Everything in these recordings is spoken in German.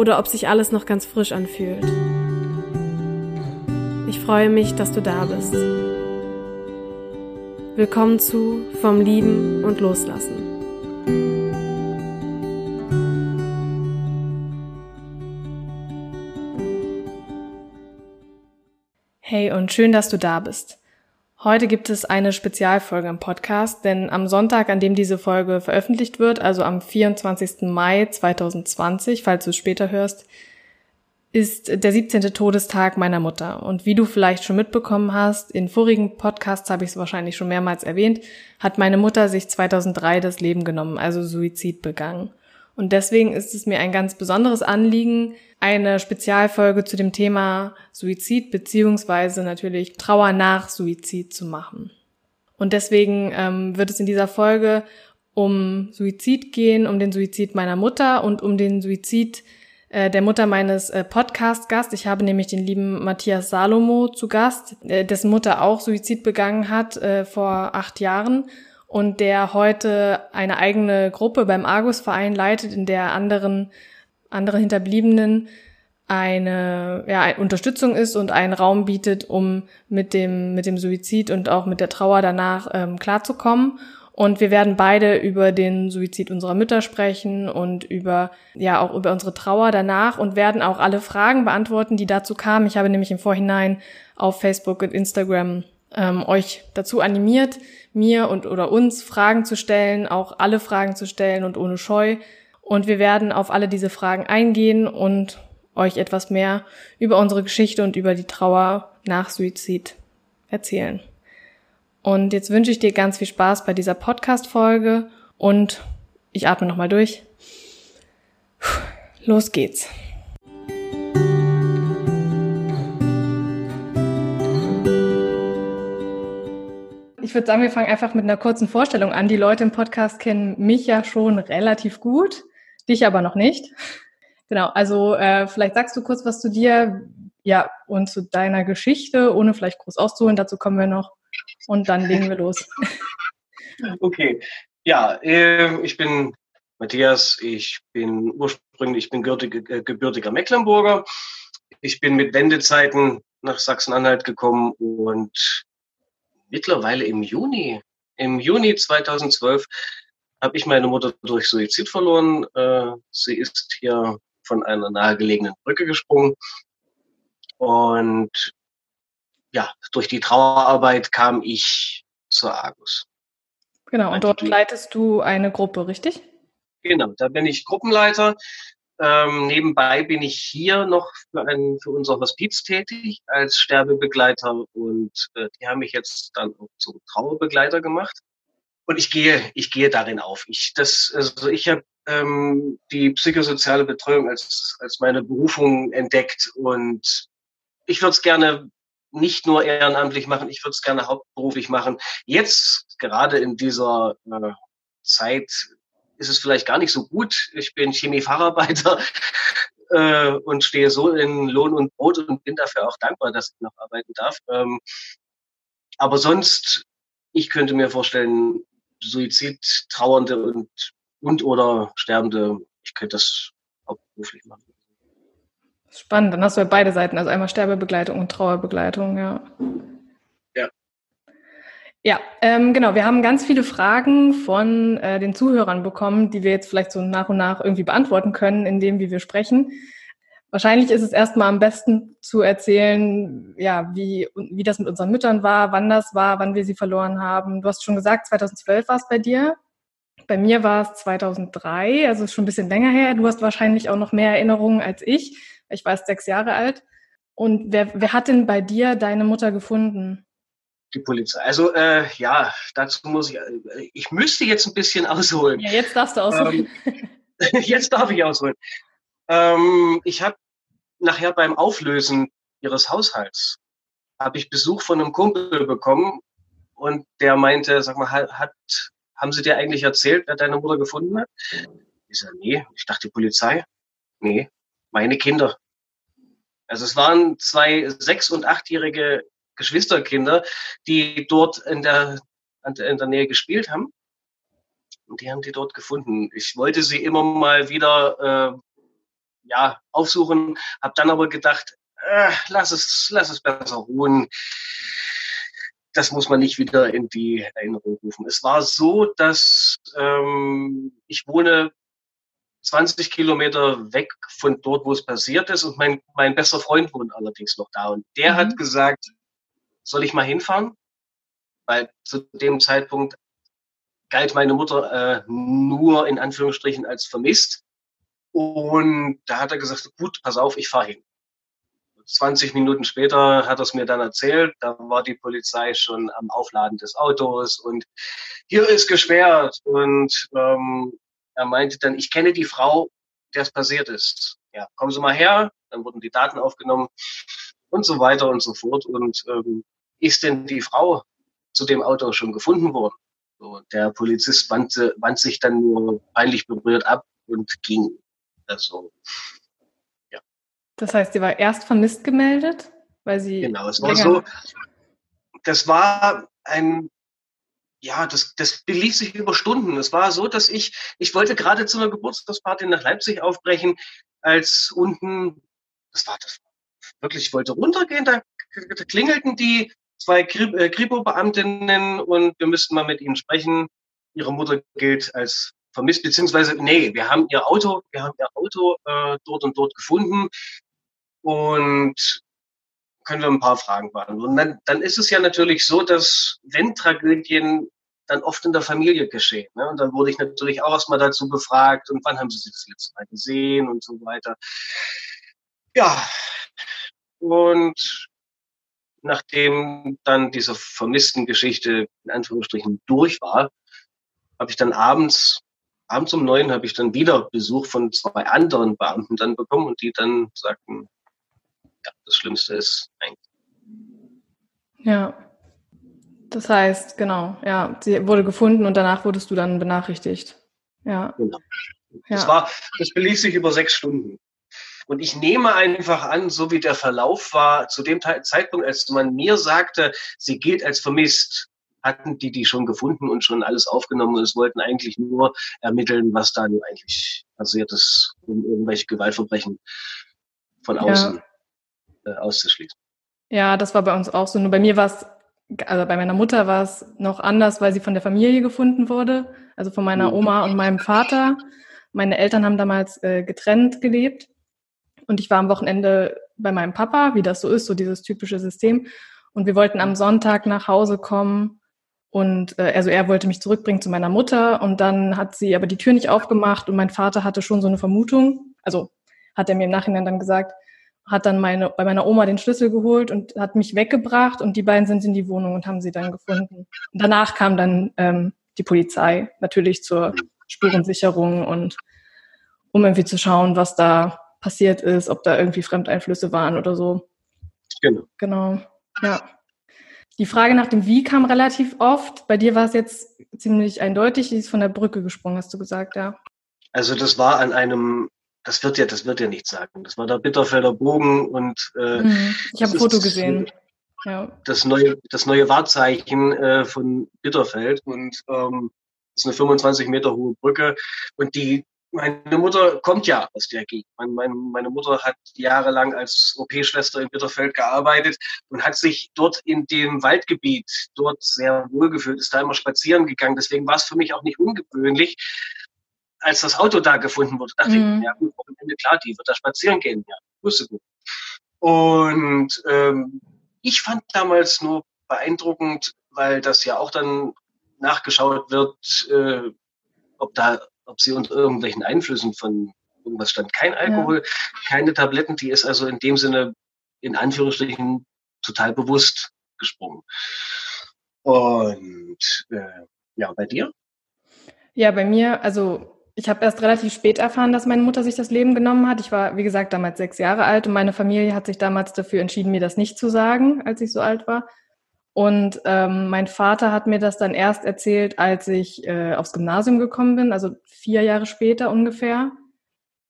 oder ob sich alles noch ganz frisch anfühlt. Ich freue mich, dass du da bist. Willkommen zu Vom Lieben und Loslassen. Hey und schön, dass du da bist. Heute gibt es eine Spezialfolge im Podcast, denn am Sonntag, an dem diese Folge veröffentlicht wird, also am 24. Mai 2020, falls du es später hörst, ist der 17. Todestag meiner Mutter. Und wie du vielleicht schon mitbekommen hast, in vorigen Podcasts habe ich es wahrscheinlich schon mehrmals erwähnt, hat meine Mutter sich 2003 das Leben genommen, also Suizid begangen. Und deswegen ist es mir ein ganz besonderes Anliegen, eine Spezialfolge zu dem Thema Suizid beziehungsweise natürlich Trauer nach Suizid zu machen. Und deswegen ähm, wird es in dieser Folge um Suizid gehen, um den Suizid meiner Mutter und um den Suizid äh, der Mutter meines äh, Podcast-Gast. Ich habe nämlich den lieben Matthias Salomo zu Gast, äh, dessen Mutter auch Suizid begangen hat äh, vor acht Jahren und der heute eine eigene Gruppe beim Argus-Verein leitet, in der anderen andere Hinterbliebenen eine ja, Unterstützung ist und einen Raum bietet, um mit dem, mit dem Suizid und auch mit der Trauer danach ähm, klarzukommen. Und wir werden beide über den Suizid unserer Mütter sprechen und über, ja, auch über unsere Trauer danach und werden auch alle Fragen beantworten, die dazu kamen. Ich habe nämlich im Vorhinein auf Facebook und Instagram ähm, euch dazu animiert, mir und oder uns Fragen zu stellen, auch alle Fragen zu stellen und ohne Scheu und wir werden auf alle diese Fragen eingehen und euch etwas mehr über unsere Geschichte und über die Trauer nach Suizid erzählen. Und jetzt wünsche ich dir ganz viel Spaß bei dieser Podcast-Folge und ich atme nochmal durch. Los geht's. Ich würde sagen, wir fangen einfach mit einer kurzen Vorstellung an. Die Leute im Podcast kennen mich ja schon relativ gut. Dich aber noch nicht. Genau, also äh, vielleicht sagst du kurz was zu dir, ja, und zu deiner Geschichte, ohne vielleicht groß auszuholen. Dazu kommen wir noch. Und dann legen wir los. Okay, ja, äh, ich bin Matthias. Ich bin ursprünglich, ich bin äh, gebürtiger Mecklenburger. Ich bin mit Wendezeiten nach Sachsen-Anhalt gekommen und mittlerweile im Juni, im Juni 2012 habe ich meine Mutter durch Suizid verloren. Äh, sie ist hier von einer nahegelegenen Brücke gesprungen. Und ja, durch die Trauerarbeit kam ich zur Argus. Genau, und dort leitest du eine Gruppe, richtig? Genau, da bin ich Gruppenleiter. Ähm, nebenbei bin ich hier noch für, ein, für unser Hospiz tätig als Sterbebegleiter und äh, die haben mich jetzt dann auch zum Trauerbegleiter gemacht und ich gehe, ich gehe darin auf. Ich, das, also ich habe ähm, die psychosoziale Betreuung als, als meine Berufung entdeckt und ich würde es gerne nicht nur ehrenamtlich machen, ich würde es gerne hauptberuflich machen. Jetzt, gerade in dieser äh, Zeit, ist es vielleicht gar nicht so gut. Ich bin Chemiefacharbeiter äh, und stehe so in Lohn und Brot und bin dafür auch dankbar, dass ich noch arbeiten darf. Ähm, aber sonst, ich könnte mir vorstellen, Suizid, Trauernde und, und oder Sterbende, ich könnte das hauptberuflich machen. Spannend, dann hast du ja beide Seiten, also einmal Sterbebegleitung und Trauerbegleitung, ja. Ja. Ja, ähm, genau. Wir haben ganz viele Fragen von äh, den Zuhörern bekommen, die wir jetzt vielleicht so nach und nach irgendwie beantworten können, in dem, wie wir sprechen. Wahrscheinlich ist es erstmal am besten zu erzählen, ja, wie, wie das mit unseren Müttern war, wann das war, wann wir sie verloren haben. Du hast schon gesagt, 2012 war es bei dir. Bei mir war es 2003, also schon ein bisschen länger her. Du hast wahrscheinlich auch noch mehr Erinnerungen als ich. Ich war sechs Jahre alt. Und wer, wer hat denn bei dir deine Mutter gefunden? Die Polizei. Also äh, ja, dazu muss ich, äh, ich müsste jetzt ein bisschen ausholen. Ja, jetzt darfst du ausholen. Ähm, jetzt darf ich ausholen. Ähm, ich habe nachher beim Auflösen ihres Haushalts habe ich Besuch von einem Kumpel bekommen und der meinte, sag mal, hat, haben sie dir eigentlich erzählt, wer deine Mutter gefunden hat? Ich sage, nee, ich dachte die Polizei. Nee, meine Kinder. Also es waren zwei sechs- und achtjährige Geschwisterkinder, die dort in der, in der Nähe gespielt haben. Und die haben die dort gefunden. Ich wollte sie immer mal wieder äh, ja, aufsuchen, habe dann aber gedacht, äh, lass es, lass es besser ruhen. Das muss man nicht wieder in die Erinnerung rufen. Es war so, dass ähm, ich wohne 20 Kilometer weg von dort, wo es passiert ist. Und mein, mein bester Freund wohnt allerdings noch da. Und der mhm. hat gesagt, soll ich mal hinfahren? Weil zu dem Zeitpunkt galt meine Mutter äh, nur in Anführungsstrichen als vermisst. Und da hat er gesagt, gut, pass auf, ich fahre hin. 20 Minuten später hat er es mir dann erzählt, da war die Polizei schon am Aufladen des Autos und hier ist gesperrt. Und ähm, er meinte dann, ich kenne die Frau, der es passiert ist. Ja, kommen Sie mal her. Dann wurden die Daten aufgenommen und so weiter und so fort. Und ähm, ist denn die Frau zu dem Auto schon gefunden worden? So, der Polizist wandte, wand sich dann nur peinlich berührt ab und ging. Also, ja. Das heißt, sie war erst vermisst gemeldet, weil sie. Genau, es war so. Das war ein ja, das, das belief sich über Stunden. Es war so, dass ich, ich wollte gerade zu einer Geburtstagsparty nach Leipzig aufbrechen, als unten, das war das, wirklich, ich wollte runtergehen, da, da klingelten die zwei äh, Kripo-Beamtinnen und wir müssten mal mit ihnen sprechen. Ihre Mutter gilt als vermisst, beziehungsweise, nee, wir haben ihr Auto, wir haben ihr Auto äh, dort und dort gefunden und können wir ein paar Fragen beantworten. Und dann, dann ist es ja natürlich so, dass wenn Tragödien dann oft in der Familie geschehen. Ne? Und dann wurde ich natürlich auch erstmal dazu befragt und wann haben Sie sie das letzte Mal gesehen und so weiter. Ja, und nachdem dann diese vermissten Geschichte in Anführungsstrichen durch war, habe ich dann abends, abends um neun habe ich dann wieder Besuch von zwei anderen Beamten dann bekommen und die dann sagten, ja, das Schlimmste ist eigentlich. Ja. Das heißt, genau, ja, sie wurde gefunden und danach wurdest du dann benachrichtigt. Ja. Genau. Das war, das belief sich über sechs Stunden. Und ich nehme einfach an, so wie der Verlauf war, zu dem Zeitpunkt, als man mir sagte, sie gilt als vermisst, hatten die die schon gefunden und schon alles aufgenommen und es wollten eigentlich nur ermitteln, was da nun eigentlich passiert ist, um irgendwelche Gewaltverbrechen von außen ja äh, auszuschließen. Ja, das war bei uns auch so. Nur bei mir war es, also bei meiner Mutter war es noch anders, weil sie von der Familie gefunden wurde, also von meiner mhm. Oma und meinem Vater. Meine Eltern haben damals äh, getrennt gelebt und ich war am Wochenende bei meinem Papa, wie das so ist, so dieses typische System. Und wir wollten am Sonntag nach Hause kommen und äh, also er wollte mich zurückbringen zu meiner Mutter und dann hat sie aber die Tür nicht aufgemacht und mein Vater hatte schon so eine Vermutung, also hat er mir im Nachhinein dann gesagt, hat dann meine, bei meiner Oma den Schlüssel geholt und hat mich weggebracht und die beiden sind in die Wohnung und haben sie dann gefunden. Und danach kam dann ähm, die Polizei natürlich zur Spurensicherung und um irgendwie zu schauen, was da passiert ist, ob da irgendwie Fremdeinflüsse waren oder so. Genau. Genau. Ja. Die Frage nach dem Wie kam relativ oft. Bei dir war es jetzt ziemlich eindeutig, die ist von der Brücke gesprungen, hast du gesagt, ja. Also das war an einem das wird ja, das wird ja nichts sagen. Das war der Bitterfelder Bogen und äh, mhm. ich habe ein Foto gesehen. Ja. Das neue, das neue Wahrzeichen äh, von Bitterfeld und ähm, das ist eine 25 Meter hohe Brücke und die meine Mutter kommt ja aus der Gegend. Meine, meine, Mutter hat jahrelang als OP-Schwester in Bitterfeld gearbeitet und hat sich dort in dem Waldgebiet dort sehr wohlgefühlt, ist da immer spazieren gegangen. Deswegen war es für mich auch nicht ungewöhnlich, als das Auto da gefunden wurde, dachte mhm. ich, ja gut, Wochenende, klar, die wird da spazieren gehen. Ja, wusste gut. Und ähm, ich fand damals nur beeindruckend, weil das ja auch dann nachgeschaut wird, äh, ob da, ob sie unter irgendwelchen Einflüssen von irgendwas stand. Kein Alkohol, ja. keine Tabletten, die ist also in dem Sinne in Anführungsstrichen total bewusst gesprungen. Und äh, ja, bei dir? Ja, bei mir, also ich habe erst relativ spät erfahren, dass meine Mutter sich das Leben genommen hat. Ich war, wie gesagt, damals sechs Jahre alt und meine Familie hat sich damals dafür entschieden, mir das nicht zu sagen, als ich so alt war. Und ähm, mein Vater hat mir das dann erst erzählt, als ich äh, aufs Gymnasium gekommen bin, also vier Jahre später ungefähr.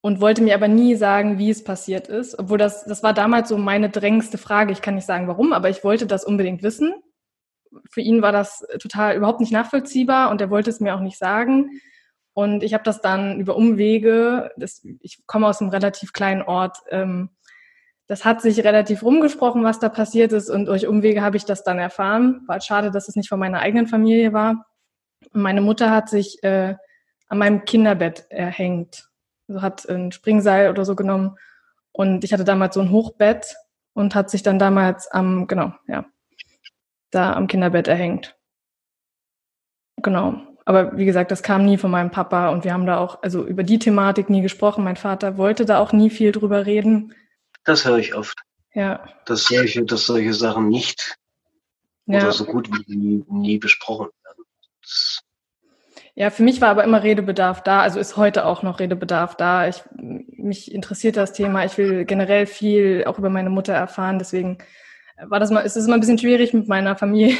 Und wollte mir aber nie sagen, wie es passiert ist. Obwohl das, das war damals so meine drängendste Frage. Ich kann nicht sagen, warum, aber ich wollte das unbedingt wissen. Für ihn war das total überhaupt nicht nachvollziehbar und er wollte es mir auch nicht sagen. Und ich habe das dann über Umwege, das, ich komme aus einem relativ kleinen Ort, ähm, das hat sich relativ rumgesprochen, was da passiert ist und durch Umwege habe ich das dann erfahren. War schade, dass es nicht von meiner eigenen Familie war. Und meine Mutter hat sich äh, an meinem Kinderbett erhängt. Also hat ein Springseil oder so genommen. Und ich hatte damals so ein Hochbett und hat sich dann damals am, genau, ja, da am Kinderbett erhängt. Genau. Aber wie gesagt, das kam nie von meinem Papa und wir haben da auch, also über die Thematik nie gesprochen. Mein Vater wollte da auch nie viel drüber reden. Das höre ich oft. Ja. Dass solche, dass solche Sachen nicht ja. oder so gut wie nie, nie besprochen werden. Das ja, für mich war aber immer Redebedarf da, also ist heute auch noch Redebedarf da. Ich, mich interessiert das Thema. Ich will generell viel auch über meine Mutter erfahren. Deswegen war das mal, ist es immer ein bisschen schwierig mit meiner Familie,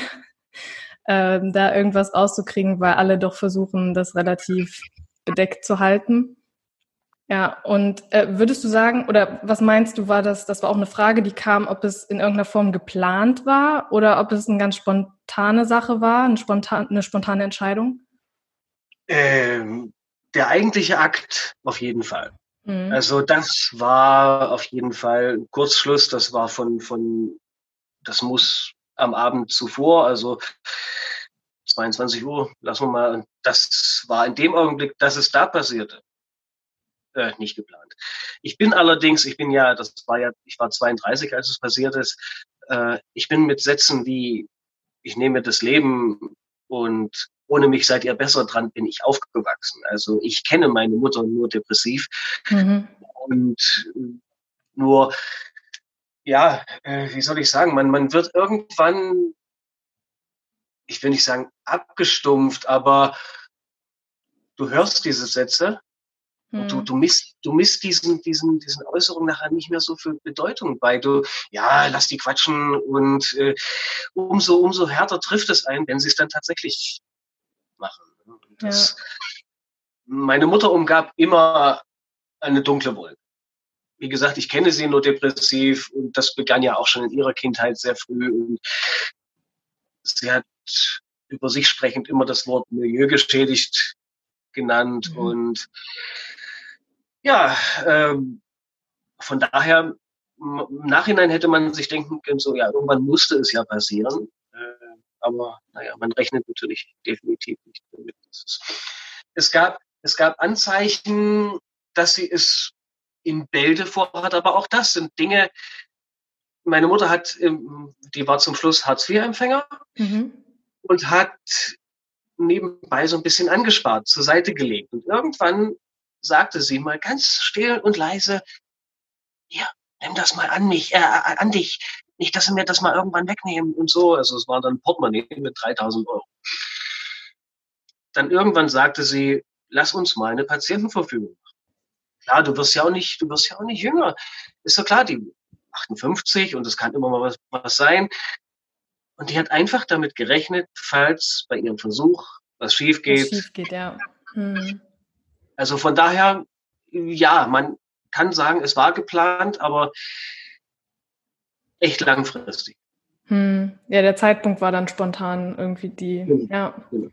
äh, da irgendwas rauszukriegen, weil alle doch versuchen, das relativ bedeckt zu halten. Ja, und äh, würdest du sagen, oder was meinst du, war das, das war auch eine Frage, die kam, ob es in irgendeiner Form geplant war oder ob es eine ganz spontane Sache war, eine, spontan, eine spontane Entscheidung? Ähm, der eigentliche Akt auf jeden Fall. Mhm. Also das war auf jeden Fall ein Kurzschluss, das war von, von, das muss am Abend zuvor, also 22 Uhr, lassen wir mal, das war in dem Augenblick, dass es da passierte äh, nicht geplant. Ich bin allerdings, ich bin ja, das war ja, ich war 32, als es passiert ist. Äh, ich bin mit Sätzen wie, ich nehme das Leben und ohne mich seid ihr besser dran, bin ich aufgewachsen. Also ich kenne meine Mutter nur depressiv mhm. und nur, ja, äh, wie soll ich sagen, man, man wird irgendwann, ich will nicht sagen abgestumpft, aber du hörst diese Sätze hm. Du, du misst, du misst diesen, diesen, diesen Äußerungen nachher nicht mehr so viel Bedeutung bei. Du, ja, lass die quatschen und äh, umso, umso härter trifft es ein, wenn sie es dann tatsächlich machen. Das, ja. Meine Mutter umgab immer eine dunkle Wolke. Wie gesagt, ich kenne sie nur depressiv und das begann ja auch schon in ihrer Kindheit sehr früh. Und sie hat über sich sprechend immer das Wort Milieu geschädigt genannt mhm. und ja, ähm, von daher, im Nachhinein hätte man sich denken können, so ja, irgendwann musste es ja passieren. Äh, aber naja, man rechnet natürlich definitiv nicht damit. Es gab, es gab Anzeichen, dass sie es in Bälde vorhat, aber auch das sind Dinge, meine Mutter hat, die war zum Schluss Hartz-IV-Empfänger mhm. und hat nebenbei so ein bisschen angespart, zur Seite gelegt. Und irgendwann sagte sie mal ganz still und leise, hier, nimm das mal an mich, äh, äh, an dich. Nicht, dass sie mir das mal irgendwann wegnehmen und so. Also es war dann Portemonnaie mit 3000 Euro. Dann irgendwann sagte sie, lass uns mal eine Patientenverfügung machen. Klar, du wirst ja auch nicht, du wirst ja auch nicht jünger. Ist doch klar, die 58 und es kann immer mal was, was sein. Und die hat einfach damit gerechnet, falls bei ihrem Versuch was schief geht. Was schief geht, ja. Hm. Also von daher, ja, man kann sagen, es war geplant, aber echt langfristig. Hm. Ja, der Zeitpunkt war dann spontan irgendwie die, genau. ja. Genau.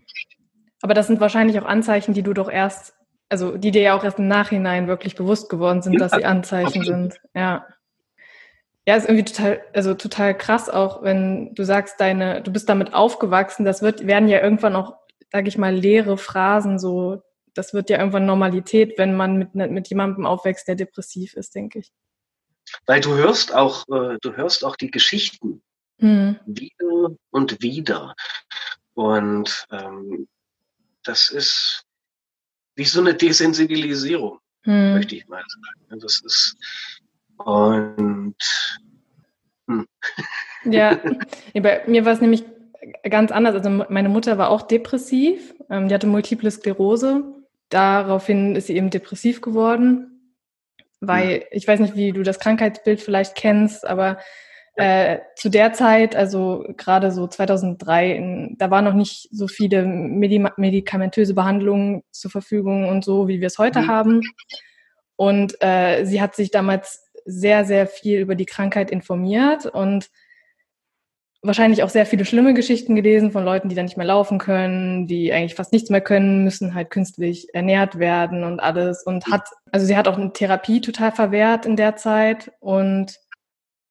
Aber das sind wahrscheinlich auch Anzeichen, die du doch erst, also die dir ja auch erst im Nachhinein wirklich bewusst geworden sind, ja, dass sie Anzeichen absolut. sind. Ja. Ja, ist irgendwie total, also total krass auch, wenn du sagst, deine, du bist damit aufgewachsen, das wird, werden ja irgendwann auch, sag ich mal, leere Phrasen so das wird ja irgendwann Normalität, wenn man mit, mit jemandem aufwächst, der depressiv ist, denke ich. Weil du hörst auch, äh, du hörst auch die Geschichten hm. wieder und wieder. Und ähm, das ist wie so eine Desensibilisierung, hm. möchte ich mal sagen. Das ist und hm. ja, bei mir war es nämlich ganz anders. Also meine Mutter war auch depressiv, ähm, die hatte multiple Sklerose. Daraufhin ist sie eben depressiv geworden, weil ich weiß nicht, wie du das Krankheitsbild vielleicht kennst, aber äh, zu der Zeit, also gerade so 2003, in, da waren noch nicht so viele Medi medikamentöse Behandlungen zur Verfügung und so, wie wir es heute mhm. haben. Und äh, sie hat sich damals sehr, sehr viel über die Krankheit informiert und wahrscheinlich auch sehr viele schlimme Geschichten gelesen von Leuten, die dann nicht mehr laufen können, die eigentlich fast nichts mehr können, müssen halt künstlich ernährt werden und alles und hat, also sie hat auch eine Therapie total verwehrt in der Zeit und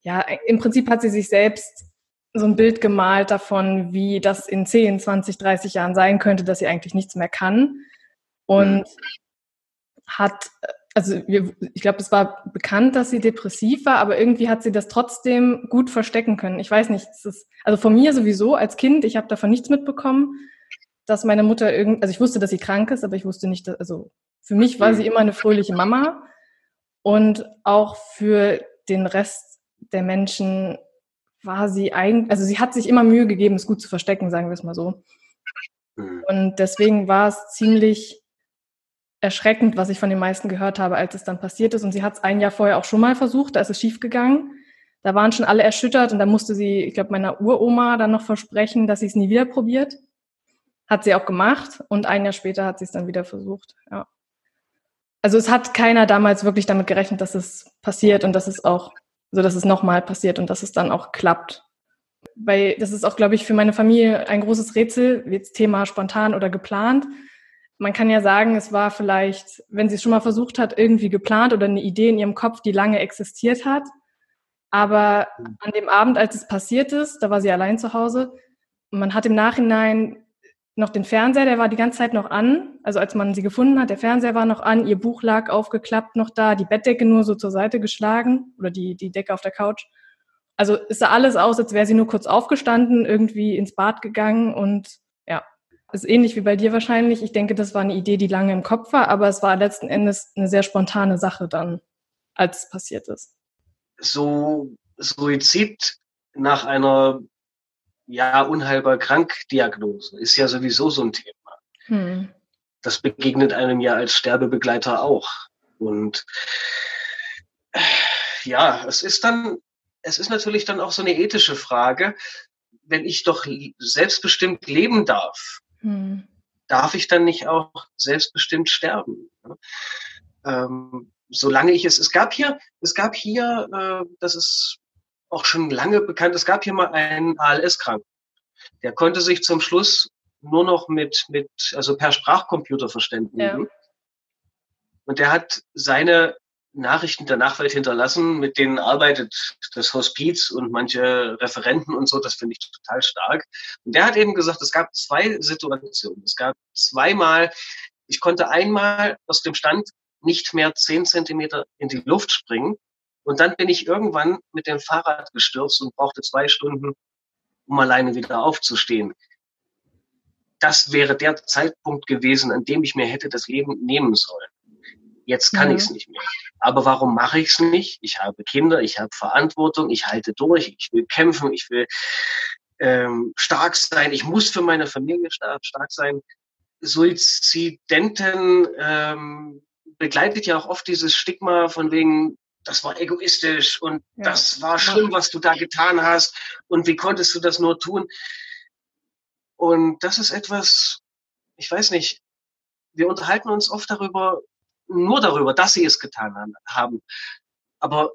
ja, im Prinzip hat sie sich selbst so ein Bild gemalt davon, wie das in 10, 20, 30 Jahren sein könnte, dass sie eigentlich nichts mehr kann. Und hat, also ich glaube, es war bekannt, dass sie depressiv war, aber irgendwie hat sie das trotzdem gut verstecken können. Ich weiß nicht, ist, also von mir sowieso als Kind, ich habe davon nichts mitbekommen, dass meine Mutter irgend, also ich wusste, dass sie krank ist, aber ich wusste nicht, dass, also für mich war sie immer eine fröhliche Mama und auch für den Rest der Menschen war sie eigentlich, also sie hat sich immer Mühe gegeben, es gut zu verstecken, sagen wir es mal so. Mhm. Und deswegen war es ziemlich erschreckend, was ich von den meisten gehört habe, als es dann passiert ist. Und sie hat es ein Jahr vorher auch schon mal versucht, da ist es schiefgegangen. Da waren schon alle erschüttert und da musste sie, ich glaube, meiner Uroma dann noch versprechen, dass sie es nie wieder probiert. Hat sie auch gemacht und ein Jahr später hat sie es dann wieder versucht. Ja. Also es hat keiner damals wirklich damit gerechnet, dass es passiert und dass es auch so dass es nochmal passiert und dass es dann auch klappt. Weil das ist auch, glaube ich, für meine Familie ein großes Rätsel, jetzt Thema spontan oder geplant. Man kann ja sagen, es war vielleicht, wenn sie es schon mal versucht hat, irgendwie geplant oder eine Idee in ihrem Kopf, die lange existiert hat. Aber an dem Abend, als es passiert ist, da war sie allein zu Hause, man hat im Nachhinein noch den Fernseher, der war die ganze Zeit noch an. Also als man sie gefunden hat, der Fernseher war noch an, ihr Buch lag aufgeklappt noch da, die Bettdecke nur so zur Seite geschlagen oder die, die Decke auf der Couch. Also es sah alles aus, als wäre sie nur kurz aufgestanden, irgendwie ins Bad gegangen und ist ähnlich wie bei dir wahrscheinlich. Ich denke, das war eine Idee, die lange im Kopf war, aber es war letzten Endes eine sehr spontane Sache dann, als es passiert ist. So Suizid nach einer ja, unheilbar krank Diagnose ist ja sowieso so ein Thema. Hm. Das begegnet einem ja als Sterbebegleiter auch. Und ja, es ist dann, es ist natürlich dann auch so eine ethische Frage. Wenn ich doch selbstbestimmt leben darf, hm. darf ich dann nicht auch selbstbestimmt sterben? Ähm, solange ich es, es gab hier, es gab hier, äh, das ist auch schon lange bekannt. Es gab hier mal einen ALS-Kranken. Der konnte sich zum Schluss nur noch mit, mit, also per Sprachcomputer verständigen. Ja. Und der hat seine Nachrichten der Nachwelt hinterlassen, mit denen arbeitet das Hospiz und manche Referenten und so, das finde ich total stark. Und der hat eben gesagt, es gab zwei Situationen. Es gab zweimal, ich konnte einmal aus dem Stand nicht mehr zehn Zentimeter in die Luft springen und dann bin ich irgendwann mit dem Fahrrad gestürzt und brauchte zwei Stunden, um alleine wieder aufzustehen. Das wäre der Zeitpunkt gewesen, an dem ich mir hätte das Leben nehmen sollen. Jetzt kann mhm. ich es nicht mehr. Aber warum mache ich es nicht? Ich habe Kinder, ich habe Verantwortung, ich halte durch, ich will kämpfen, ich will ähm, stark sein, ich muss für meine Familie stark, stark sein. Suizidenten ähm, begleitet ja auch oft dieses Stigma von wegen, das war egoistisch und ja. das war schlimm, was du da getan hast und wie konntest du das nur tun? Und das ist etwas, ich weiß nicht, wir unterhalten uns oft darüber, nur darüber, dass sie es getan haben. Aber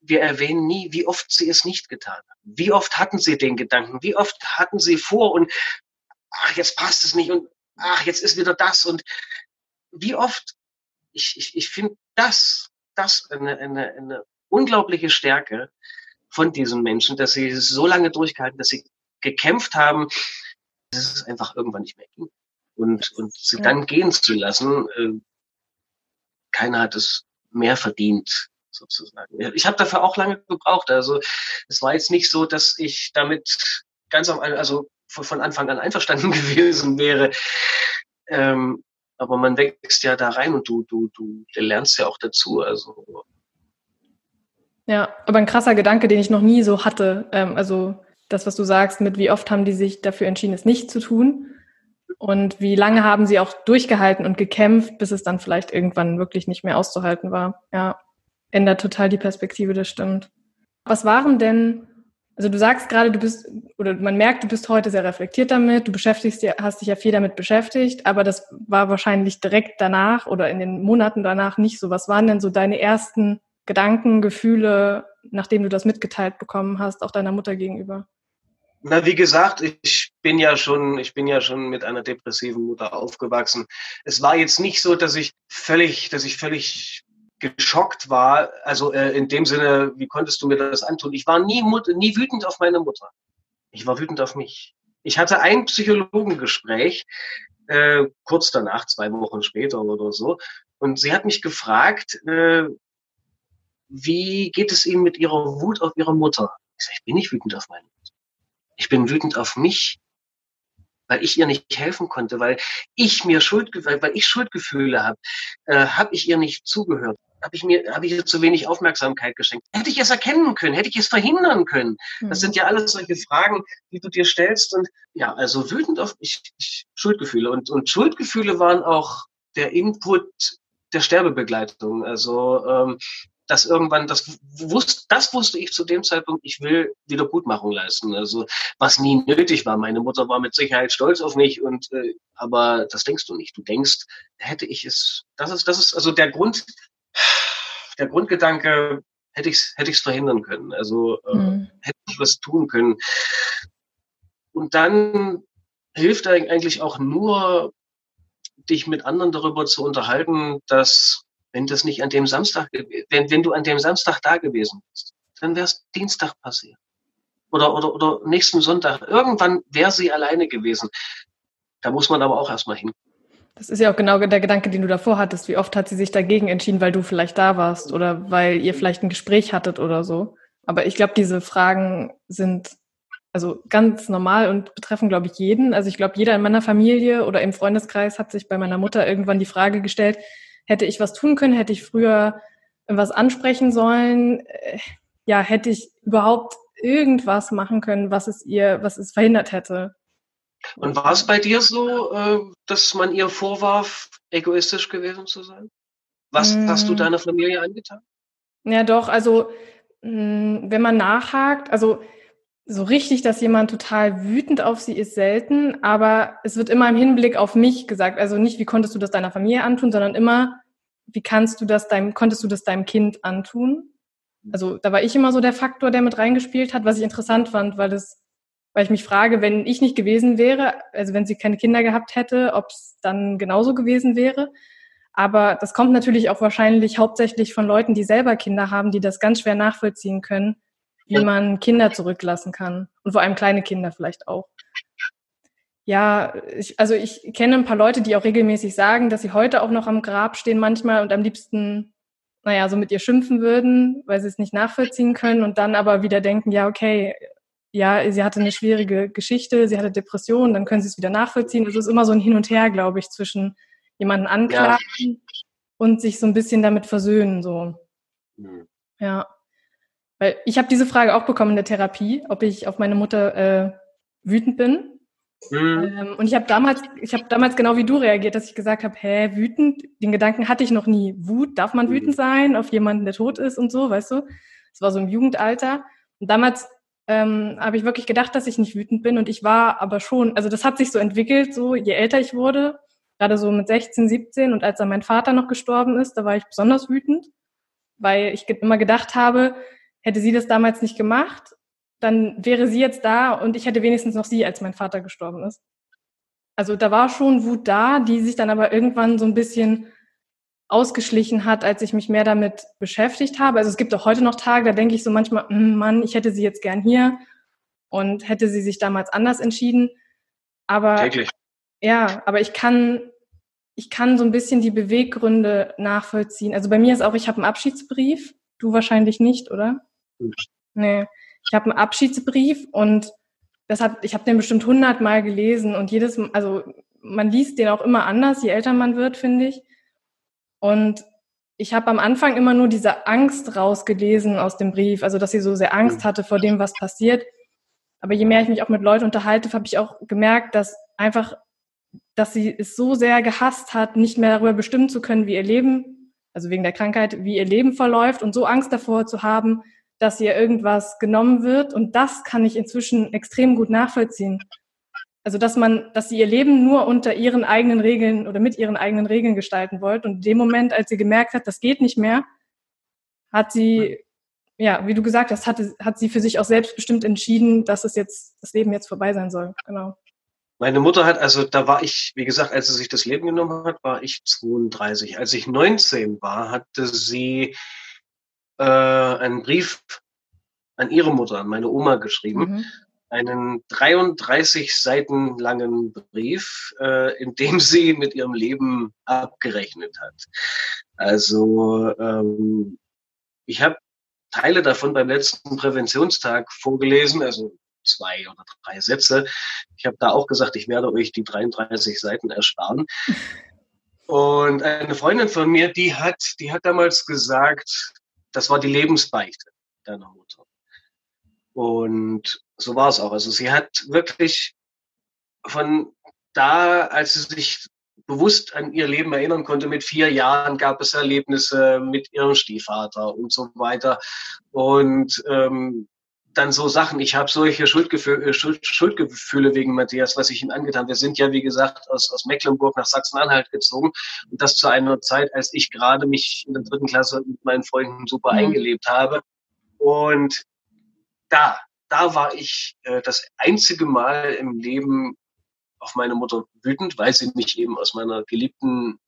wir erwähnen nie, wie oft sie es nicht getan haben. Wie oft hatten sie den Gedanken? Wie oft hatten sie vor und ach, jetzt passt es nicht und ach, jetzt ist wieder das und wie oft, ich, ich, ich finde das das eine, eine, eine unglaubliche Stärke von diesen Menschen, dass sie so lange durchgehalten, dass sie gekämpft haben, dass es einfach irgendwann nicht mehr ging. Und, und sie ja. dann gehen zu lassen, äh, keiner hat es mehr verdient, sozusagen. Ich habe dafür auch lange gebraucht. Also es war jetzt nicht so, dass ich damit ganz am also von Anfang an einverstanden gewesen wäre. Ähm, aber man wächst ja da rein und du, du, du lernst ja auch dazu. Also ja, aber ein krasser Gedanke, den ich noch nie so hatte. Ähm, also das, was du sagst, mit wie oft haben die sich dafür entschieden, es nicht zu tun. Und wie lange haben sie auch durchgehalten und gekämpft, bis es dann vielleicht irgendwann wirklich nicht mehr auszuhalten war. Ja, ändert total die Perspektive, das stimmt. Was waren denn, also du sagst gerade, du bist, oder man merkt, du bist heute sehr reflektiert damit, du beschäftigst hast dich ja viel damit beschäftigt, aber das war wahrscheinlich direkt danach oder in den Monaten danach nicht so. Was waren denn so deine ersten Gedanken, Gefühle, nachdem du das mitgeteilt bekommen hast, auch deiner Mutter gegenüber? Na, wie gesagt, ich bin ja schon, ich bin ja schon mit einer depressiven Mutter aufgewachsen. Es war jetzt nicht so, dass ich völlig, dass ich völlig geschockt war. Also äh, in dem Sinne, wie konntest du mir das antun? Ich war nie, nie wütend auf meine Mutter. Ich war wütend auf mich. Ich hatte ein Psychologengespräch äh, kurz danach, zwei Wochen später oder so, und sie hat mich gefragt, äh, wie geht es Ihnen mit Ihrer Wut auf Ihre Mutter? Ich sage, ich bin nicht wütend auf meine Mutter. Ich bin wütend auf mich, weil ich ihr nicht helfen konnte, weil ich mir Schuld, weil ich Schuldgefühle habe, äh, habe ich ihr nicht zugehört, habe ich mir, habe ich ihr zu wenig Aufmerksamkeit geschenkt. Hätte ich es erkennen können, hätte ich es verhindern können. Mhm. Das sind ja alles solche Fragen, die du dir stellst und ja, also wütend auf ich, ich Schuldgefühle und und Schuldgefühle waren auch der Input der Sterbebegleitung. Also ähm, dass irgendwann, das wusste, das wusste ich zu dem Zeitpunkt, ich will Wiedergutmachung leisten. Also was nie nötig war. Meine Mutter war mit Sicherheit stolz auf mich und äh, aber das denkst du nicht. Du denkst, hätte ich es, das ist, das ist also der Grund, der Grundgedanke, hätte ich es hätte ich's verhindern können. Also äh, mhm. hätte ich was tun können. Und dann hilft eigentlich auch nur, dich mit anderen darüber zu unterhalten, dass wenn das nicht an dem Samstag, wenn, wenn du an dem Samstag da gewesen bist, dann wäre es Dienstag passiert. Oder, oder, oder nächsten Sonntag. Irgendwann wäre sie alleine gewesen. Da muss man aber auch erstmal hin. Das ist ja auch genau der Gedanke, den du davor hattest. Wie oft hat sie sich dagegen entschieden, weil du vielleicht da warst oder weil ihr vielleicht ein Gespräch hattet oder so. Aber ich glaube, diese Fragen sind also ganz normal und betreffen, glaube ich, jeden. Also ich glaube, jeder in meiner Familie oder im Freundeskreis hat sich bei meiner Mutter irgendwann die Frage gestellt, hätte ich was tun können, hätte ich früher was ansprechen sollen, äh, ja, hätte ich überhaupt irgendwas machen können, was es ihr, was es verhindert hätte. Und war es bei dir so, äh, dass man ihr vorwarf, egoistisch gewesen zu sein? Was hm. hast du deiner Familie angetan? Ja, doch, also hm, wenn man nachhakt, also so richtig, dass jemand total wütend auf sie ist, selten, aber es wird immer im Hinblick auf mich gesagt. Also nicht, wie konntest du das deiner Familie antun, sondern immer, wie kannst du das deinem, konntest du das deinem Kind antun? Also da war ich immer so der Faktor, der mit reingespielt hat, was ich interessant fand, weil das, weil ich mich frage, wenn ich nicht gewesen wäre, also wenn sie keine Kinder gehabt hätte, ob es dann genauso gewesen wäre. Aber das kommt natürlich auch wahrscheinlich hauptsächlich von Leuten, die selber Kinder haben, die das ganz schwer nachvollziehen können wie man Kinder zurücklassen kann. Und vor allem kleine Kinder vielleicht auch. Ja, ich, also ich kenne ein paar Leute, die auch regelmäßig sagen, dass sie heute auch noch am Grab stehen manchmal und am liebsten, naja, so mit ihr schimpfen würden, weil sie es nicht nachvollziehen können und dann aber wieder denken, ja, okay, ja, sie hatte eine schwierige Geschichte, sie hatte Depressionen, dann können sie es wieder nachvollziehen. Es ist immer so ein Hin und Her, glaube ich, zwischen jemanden anklagen ja. und sich so ein bisschen damit versöhnen, so. Mhm. Ja. Weil ich habe diese Frage auch bekommen in der Therapie, ob ich auf meine Mutter äh, wütend bin. Mhm. Ähm, und ich habe damals, ich habe damals genau wie du reagiert, dass ich gesagt habe, hä, wütend, den Gedanken hatte ich noch nie. Wut, darf man mhm. wütend sein auf jemanden, der tot ist und so, weißt du? Das war so im Jugendalter. Und damals ähm, habe ich wirklich gedacht, dass ich nicht wütend bin. Und ich war aber schon, also das hat sich so entwickelt, so je älter ich wurde, gerade so mit 16, 17 und als dann mein Vater noch gestorben ist, da war ich besonders wütend, weil ich immer gedacht habe, Hätte sie das damals nicht gemacht, dann wäre sie jetzt da und ich hätte wenigstens noch sie, als mein Vater gestorben ist. Also da war schon Wut da, die sich dann aber irgendwann so ein bisschen ausgeschlichen hat, als ich mich mehr damit beschäftigt habe. Also es gibt auch heute noch Tage, da denke ich so manchmal, hm, Mann, ich hätte sie jetzt gern hier und hätte sie sich damals anders entschieden. Aber Täglich. ja, aber ich kann, ich kann so ein bisschen die Beweggründe nachvollziehen. Also bei mir ist auch, ich habe einen Abschiedsbrief, du wahrscheinlich nicht, oder? Nee, ich habe einen Abschiedsbrief und das hat, ich habe den bestimmt hundertmal gelesen und jedes, also man liest den auch immer anders, je älter man wird, finde ich. Und ich habe am Anfang immer nur diese Angst rausgelesen aus dem Brief, also dass sie so sehr Angst hatte vor dem, was passiert. Aber je mehr ich mich auch mit Leuten unterhalte, habe ich auch gemerkt, dass einfach, dass sie es so sehr gehasst hat, nicht mehr darüber bestimmen zu können, wie ihr Leben, also wegen der Krankheit, wie ihr Leben verläuft und so Angst davor zu haben, dass ihr irgendwas genommen wird. Und das kann ich inzwischen extrem gut nachvollziehen. Also, dass man, dass sie ihr Leben nur unter ihren eigenen Regeln oder mit ihren eigenen Regeln gestalten wollt. Und in dem Moment, als sie gemerkt hat, das geht nicht mehr, hat sie, ja, wie du gesagt hast, hat, hat sie für sich auch selbstbestimmt entschieden, dass es jetzt, das Leben jetzt vorbei sein soll. Genau. Meine Mutter hat, also da war ich, wie gesagt, als sie sich das Leben genommen hat, war ich 32. Als ich 19 war, hatte sie äh, einen Brief an ihre Mutter, an meine Oma geschrieben. Mhm. Einen 33 Seiten langen Brief, äh, in dem sie mit ihrem Leben abgerechnet hat. Also ähm, ich habe Teile davon beim letzten Präventionstag vorgelesen, also zwei oder drei Sätze. Ich habe da auch gesagt, ich werde euch die 33 Seiten ersparen. Und eine Freundin von mir, die hat, die hat damals gesagt, das war die Lebensbeichte deiner Mutter. Und so war es auch. Also sie hat wirklich von da, als sie sich bewusst an ihr Leben erinnern konnte, mit vier Jahren gab es Erlebnisse mit ihrem Stiefvater und so weiter. Und ähm, dann so Sachen. Ich habe solche Schuldgefühle, äh, Schuld, Schuldgefühle wegen Matthias, was ich ihm angetan. Wir sind ja, wie gesagt, aus, aus Mecklenburg nach Sachsen-Anhalt gezogen. Und das zu einer Zeit, als ich gerade mich in der dritten Klasse mit meinen Freunden super mhm. eingelebt habe. Und da, da war ich äh, das einzige Mal im Leben auf meine Mutter wütend, weil sie mich eben aus meiner geliebten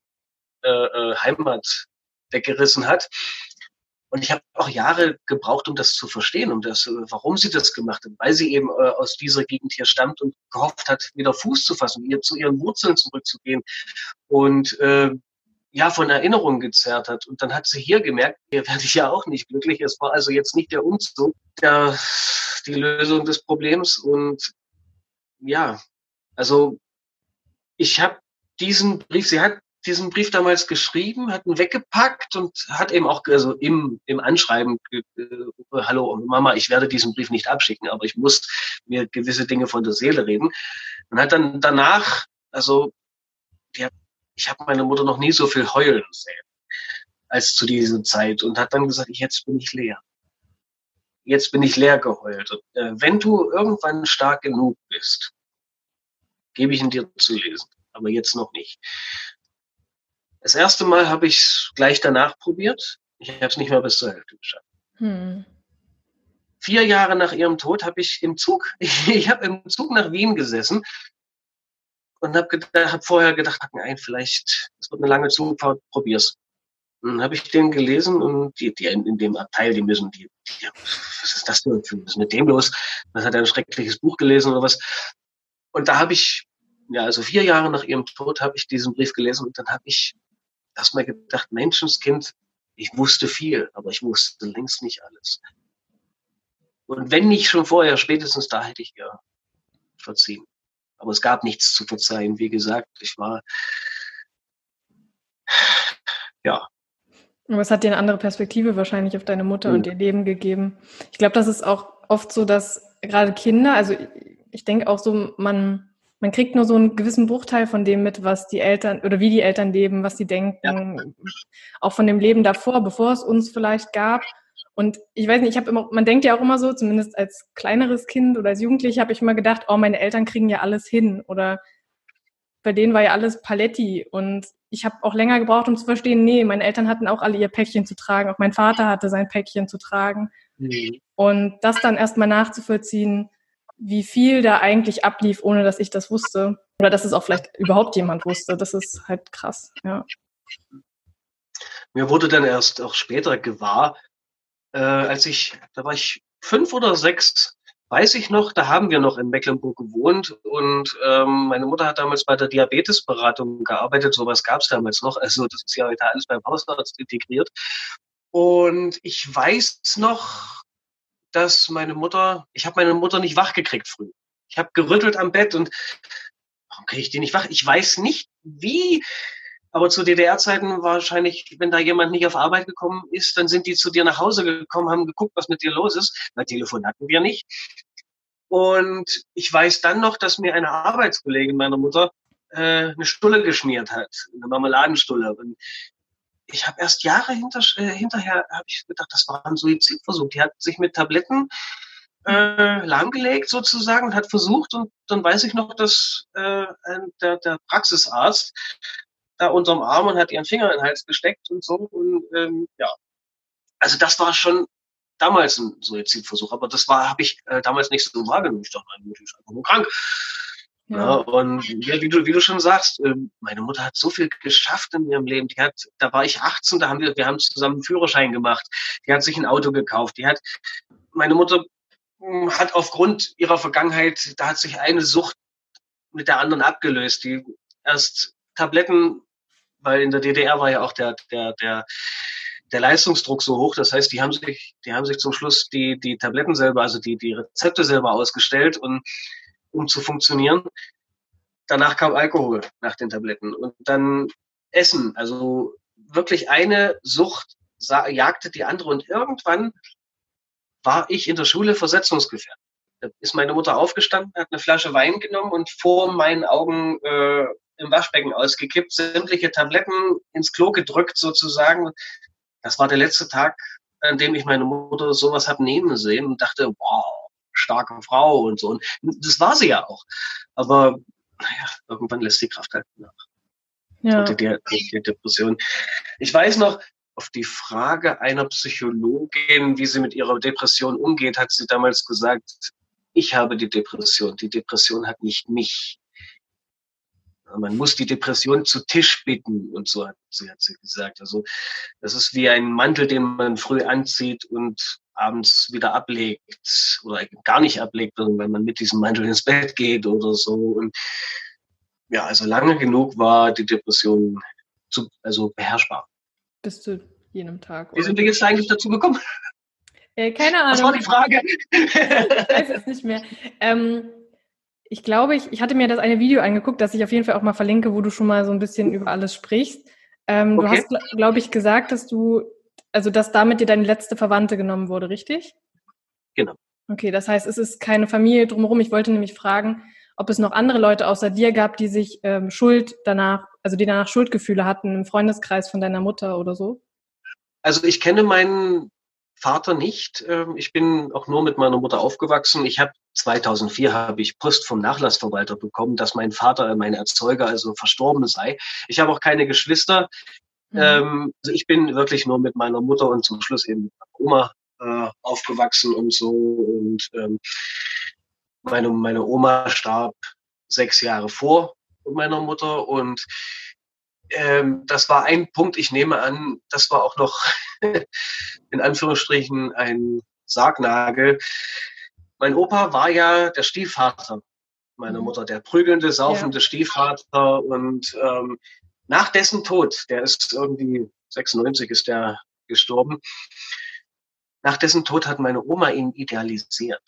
äh, äh, Heimat weggerissen hat. Und ich habe auch Jahre gebraucht, um das zu verstehen, um das, warum sie das gemacht hat, weil sie eben äh, aus dieser Gegend hier stammt und gehofft hat, wieder Fuß zu fassen, ihr zu ihren Wurzeln zurückzugehen und äh, ja von Erinnerungen gezerrt hat. Und dann hat sie hier gemerkt, hier werde ich ja auch nicht glücklich. Es war also jetzt nicht der Umzug, der die Lösung des Problems. Und ja, also ich habe diesen Brief, sie hat diesen Brief damals geschrieben, hat ihn weggepackt und hat eben auch also im, im Anschreiben, äh, hallo Mama, ich werde diesen Brief nicht abschicken, aber ich muss mir gewisse Dinge von der Seele reden. Und hat dann danach, also die, ich habe meine Mutter noch nie so viel heulen sehen als zu dieser Zeit und hat dann gesagt, jetzt bin ich leer. Jetzt bin ich leer geheult. Und, äh, wenn du irgendwann stark genug bist, gebe ich ihn dir zu lesen, aber jetzt noch nicht. Das erste Mal habe ich es gleich danach probiert. Ich habe es nicht mehr bis zur Hälfte geschafft. Hm. Vier Jahre nach ihrem Tod habe ich im Zug, ich, habe im Zug nach Wien gesessen und habe hab vorher gedacht, nein, vielleicht, es wird eine lange Zugfahrt, probier's. Dann habe ich den gelesen und die, die in dem Abteil, die müssen, die, die, was ist das denn? Was ist mit dem los? Das hat er ein schreckliches Buch gelesen oder was. Und da habe ich, ja, also vier Jahre nach ihrem Tod habe ich diesen Brief gelesen und dann habe ich erstmal gedacht, Menschenskind, ich wusste viel, aber ich wusste längst nicht alles. Und wenn nicht schon vorher, spätestens da hätte ich ja verziehen. Aber es gab nichts zu verzeihen. Wie gesagt, ich war, ja. Aber es hat dir eine andere Perspektive wahrscheinlich auf deine Mutter mhm. und ihr Leben gegeben. Ich glaube, das ist auch oft so, dass gerade Kinder, also ich denke auch so, man, man kriegt nur so einen gewissen Bruchteil von dem mit, was die Eltern oder wie die Eltern leben, was sie denken, ja. auch von dem Leben davor, bevor es uns vielleicht gab. Und ich weiß nicht, ich habe immer, man denkt ja auch immer so, zumindest als kleineres Kind oder als Jugendliche habe ich immer gedacht, oh, meine Eltern kriegen ja alles hin oder bei denen war ja alles Paletti und ich habe auch länger gebraucht, um zu verstehen, nee, meine Eltern hatten auch alle ihr Päckchen zu tragen, auch mein Vater hatte sein Päckchen zu tragen. Mhm. Und das dann erstmal nachzuvollziehen, wie viel da eigentlich ablief, ohne dass ich das wusste. Oder dass es auch vielleicht überhaupt jemand wusste. Das ist halt krass, ja. Mir wurde dann erst auch später gewahr, äh, als ich, da war ich fünf oder sechs, weiß ich noch, da haben wir noch in Mecklenburg gewohnt und ähm, meine Mutter hat damals bei der Diabetesberatung gearbeitet. Sowas gab es damals noch. Also das ist ja heute alles beim Hausarzt integriert. Und ich weiß noch, dass meine Mutter, ich habe meine Mutter nicht wach gekriegt früh. Ich habe gerüttelt am Bett und warum kriege ich die nicht wach? Ich weiß nicht, wie. Aber zu DDR-Zeiten wahrscheinlich, wenn da jemand nicht auf Arbeit gekommen ist, dann sind die zu dir nach Hause gekommen, haben geguckt, was mit dir los ist. Weil Telefon hatten wir nicht. Und ich weiß dann noch, dass mir eine Arbeitskollegin meiner Mutter äh, eine Stulle geschmiert hat, eine Marmeladenstulle. Und ich habe erst Jahre hinter, äh, hinterher habe ich gedacht, das war ein Suizidversuch. Die hat sich mit Tabletten äh, lahmgelegt sozusagen und hat versucht und dann weiß ich noch, dass äh, der, der Praxisarzt da unterm Arm und hat ihren Finger in den Hals gesteckt und so. Und ähm, ja, also das war schon damals ein Suizidversuch, aber das war, habe ich äh, damals nicht so wahrgenommen. Ich dachte, Mutter ist einfach nur krank. Ja. ja. und wie du, wie du schon sagst, äh, meine Mutter hat so viel geschafft in ihrem Leben. Die hat, da war ich 18, da haben wir, wir haben zusammen einen Führerschein gemacht. Die hat sich ein Auto gekauft. Die hat, meine Mutter hm, hat aufgrund ihrer Vergangenheit, da hat sich eine Sucht mit der anderen abgelöst. Die erst Tabletten weil in der DDR war ja auch der, der, der, der Leistungsdruck so hoch. Das heißt, die haben sich, die haben sich zum Schluss die, die Tabletten selber, also die, die Rezepte selber ausgestellt und, um zu funktionieren. Danach kam Alkohol nach den Tabletten und dann Essen. Also wirklich eine Sucht jagte die andere und irgendwann war ich in der Schule versetzungsgefährdet. Da ist meine Mutter aufgestanden, hat eine Flasche Wein genommen und vor meinen Augen äh, im Waschbecken ausgekippt, sämtliche Tabletten ins Klo gedrückt sozusagen. Das war der letzte Tag, an dem ich meine Mutter sowas habe nehmen sehen und dachte, wow, starke Frau und so. Und das war sie ja auch. Aber naja, irgendwann lässt die Kraft halt nach. Ja. Die, die, Depression. Ich weiß noch, auf die Frage einer Psychologin, wie sie mit ihrer Depression umgeht, hat sie damals gesagt, ich habe die Depression. Die Depression hat nicht mich. Man muss die Depression zu Tisch bitten und so hat sie, hat sie gesagt. Also das ist wie ein Mantel, den man früh anzieht und abends wieder ablegt oder gar nicht ablegt, wenn man mit diesem Mantel ins Bett geht oder so. Und ja, also lange genug war die Depression zu, also beherrschbar. Bis zu jenem Tag. Wie sind wir jetzt eigentlich dazu gekommen? Äh, keine Ahnung. Was war die Frage? ich weiß es nicht mehr. Ähm, ich glaube, ich, ich hatte mir das eine Video angeguckt, das ich auf jeden Fall auch mal verlinke, wo du schon mal so ein bisschen über alles sprichst. Ähm, okay. Du hast, glaube ich, gesagt, dass du, also dass damit dir deine letzte Verwandte genommen wurde, richtig? Genau. Okay, das heißt, es ist keine Familie drumherum. Ich wollte nämlich fragen, ob es noch andere Leute außer dir gab, die sich ähm, Schuld danach, also die danach Schuldgefühle hatten im Freundeskreis von deiner Mutter oder so? Also ich kenne meinen Vater nicht. Ähm, ich bin auch nur mit meiner Mutter aufgewachsen. Ich habe 2004 habe ich Post vom Nachlassverwalter bekommen, dass mein Vater, mein Erzeuger, also verstorben sei. Ich habe auch keine Geschwister. Mhm. Ähm, also ich bin wirklich nur mit meiner Mutter und zum Schluss eben mit meiner Oma äh, aufgewachsen und so. Und ähm, meine, meine Oma starb sechs Jahre vor meiner Mutter und ähm, das war ein Punkt, ich nehme an, das war auch noch in Anführungsstrichen ein Sargnagel. Mein Opa war ja der Stiefvater meiner mhm. Mutter, der prügelnde, saufende ja. Stiefvater. Und ähm, nach dessen Tod, der ist irgendwie 96 ist der gestorben, nach dessen Tod hat meine Oma ihn idealisiert.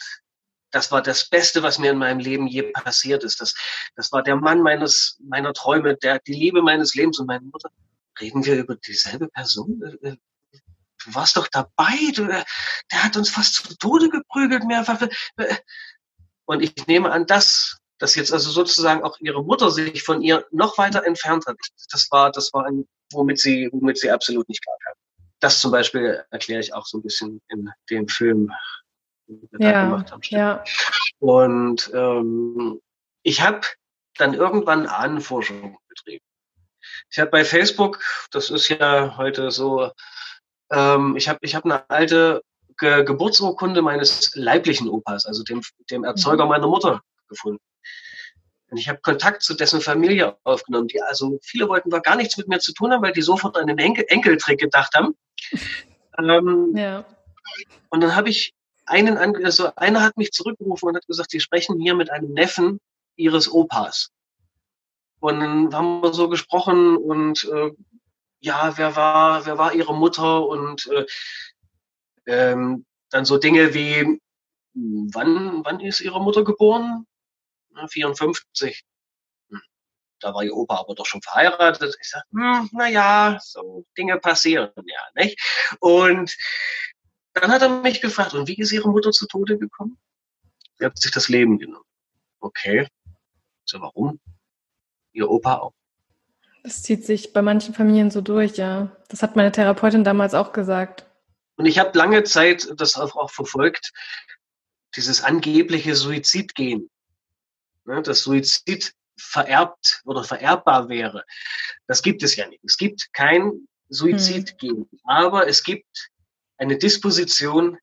Das war das Beste, was mir in meinem Leben je passiert ist. Das, das war der Mann meines, meiner Träume, der, die Liebe meines Lebens und meine Mutter. Reden wir über dieselbe Person? Äh, äh, du warst doch dabei, du, äh, der hat uns fast zu Tode geprügelt, mehrfach. Und ich nehme an, dass, dass jetzt also sozusagen auch ihre Mutter sich von ihr noch weiter entfernt hat. Das war, das war ein, womit sie, womit sie absolut nicht klar kam. Das zum Beispiel erkläre ich auch so ein bisschen in dem Film, den wir ja, da gemacht haben. Ja. Und ähm, ich habe dann irgendwann Ahnenforschung betrieben. Ich habe bei Facebook, das ist ja heute so ähm, ich habe ich hab eine alte Ge Geburtsurkunde meines leiblichen Opas, also dem, dem Erzeuger mhm. meiner Mutter, gefunden. Und ich habe Kontakt zu dessen Familie aufgenommen. Die, also viele wollten da gar nichts mit mir zu tun haben, weil die sofort an den Enkel Enkeltrick gedacht haben. ähm, ja. Und dann habe ich einen, also einer hat mich zurückgerufen und hat gesagt, Sie sprechen hier mit einem Neffen Ihres Opas. Und dann haben wir so gesprochen und äh, ja, wer war, wer war Ihre Mutter und äh, ähm, dann so Dinge wie, wann, wann ist Ihre Mutter geboren? 54 da war ihr Opa aber doch schon verheiratet. Ich sage, hm, na ja, so Dinge passieren ja, nicht? Und dann hat er mich gefragt, und wie ist ihre Mutter zu Tode gekommen? Sie hat sich das Leben genommen. Okay. So, warum? Ihr Opa auch. Das zieht sich bei manchen Familien so durch, ja. Das hat meine Therapeutin damals auch gesagt. Und ich habe lange Zeit das auch, auch verfolgt, dieses angebliche Suizidgehen. Ne, das Suizid vererbt oder vererbbar wäre. Das gibt es ja nicht. Es gibt kein Suizidgen, hm. aber es gibt eine Disposition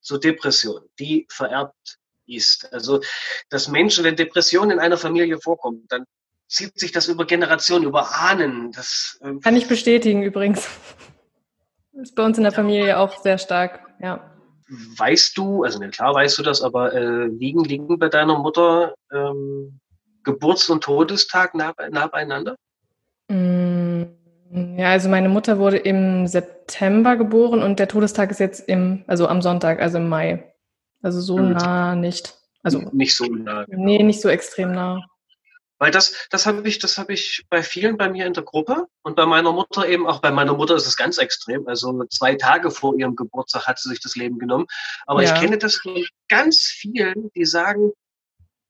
zur Depression, die vererbt ist. Also, dass Menschen, wenn Depression in einer Familie vorkommt, dann zieht sich das über Generationen, über Ahnen. Das äh, kann ich bestätigen übrigens. Das ist bei uns in der Familie auch sehr stark, ja. Weißt du, also nicht klar weißt du das, aber äh, liegen, liegen bei deiner Mutter ähm, Geburts- und Todestag nah, nah beieinander? Mm, ja, also meine Mutter wurde im September geboren und der Todestag ist jetzt im, also am Sonntag, also im Mai. Also so nah nicht. Also nicht so nah. Genau. Nee, nicht so extrem nah. Weil das, das habe ich, das habe ich bei vielen bei mir in der Gruppe und bei meiner Mutter eben, auch bei meiner Mutter ist es ganz extrem. Also zwei Tage vor ihrem Geburtstag hat sie sich das Leben genommen. Aber ja. ich kenne das von ganz vielen, die sagen,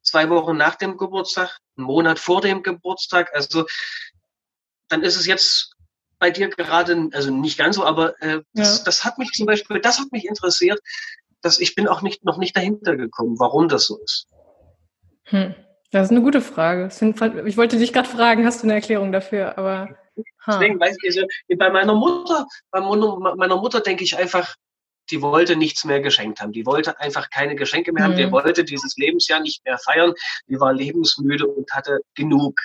zwei Wochen nach dem Geburtstag, einen Monat vor dem Geburtstag. Also dann ist es jetzt bei dir gerade, also nicht ganz so, aber äh, das, ja. das hat mich zum Beispiel, das hat mich interessiert, dass ich bin auch nicht noch nicht dahinter gekommen, warum das so ist. Hm. Das ist eine gute Frage. Ich wollte dich gerade fragen, hast du eine Erklärung dafür? Aber deswegen weiß ich, also, bei meiner Mutter, bei meiner Mutter denke ich einfach, die wollte nichts mehr geschenkt haben. Die wollte einfach keine Geschenke mehr haben. Die mhm. wollte dieses Lebensjahr nicht mehr feiern. Die war lebensmüde und hatte genug.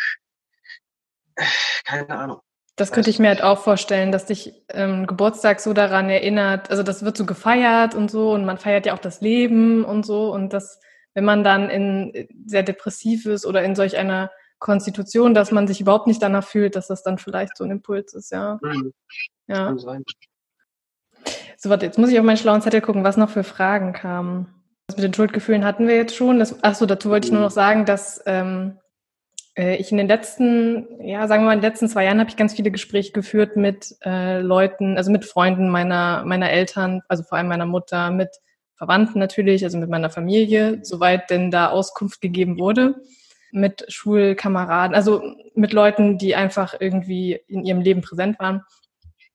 Keine Ahnung. Das könnte ich mir halt auch vorstellen, dass dich ähm, Geburtstag so daran erinnert. Also das wird so gefeiert und so und man feiert ja auch das Leben und so und das, wenn man dann in sehr depressiv ist oder in solch einer Konstitution, dass man sich überhaupt nicht danach fühlt, dass das dann vielleicht so ein Impuls ist, ja. Mhm. Ja. Kann sein. So, warte, jetzt muss ich auf meinen schlauen Zettel gucken, was noch für Fragen kamen. Das mit den Schuldgefühlen hatten wir jetzt schon. Das, achso, dazu wollte ich nur noch sagen, dass ähm, äh, ich in den letzten, ja, sagen wir mal, in den letzten zwei Jahren habe ich ganz viele Gespräche geführt mit äh, Leuten, also mit Freunden meiner, meiner Eltern, also vor allem meiner Mutter, mit Verwandten natürlich, also mit meiner Familie, soweit denn da Auskunft gegeben wurde, mit Schulkameraden, also mit Leuten, die einfach irgendwie in ihrem Leben präsent waren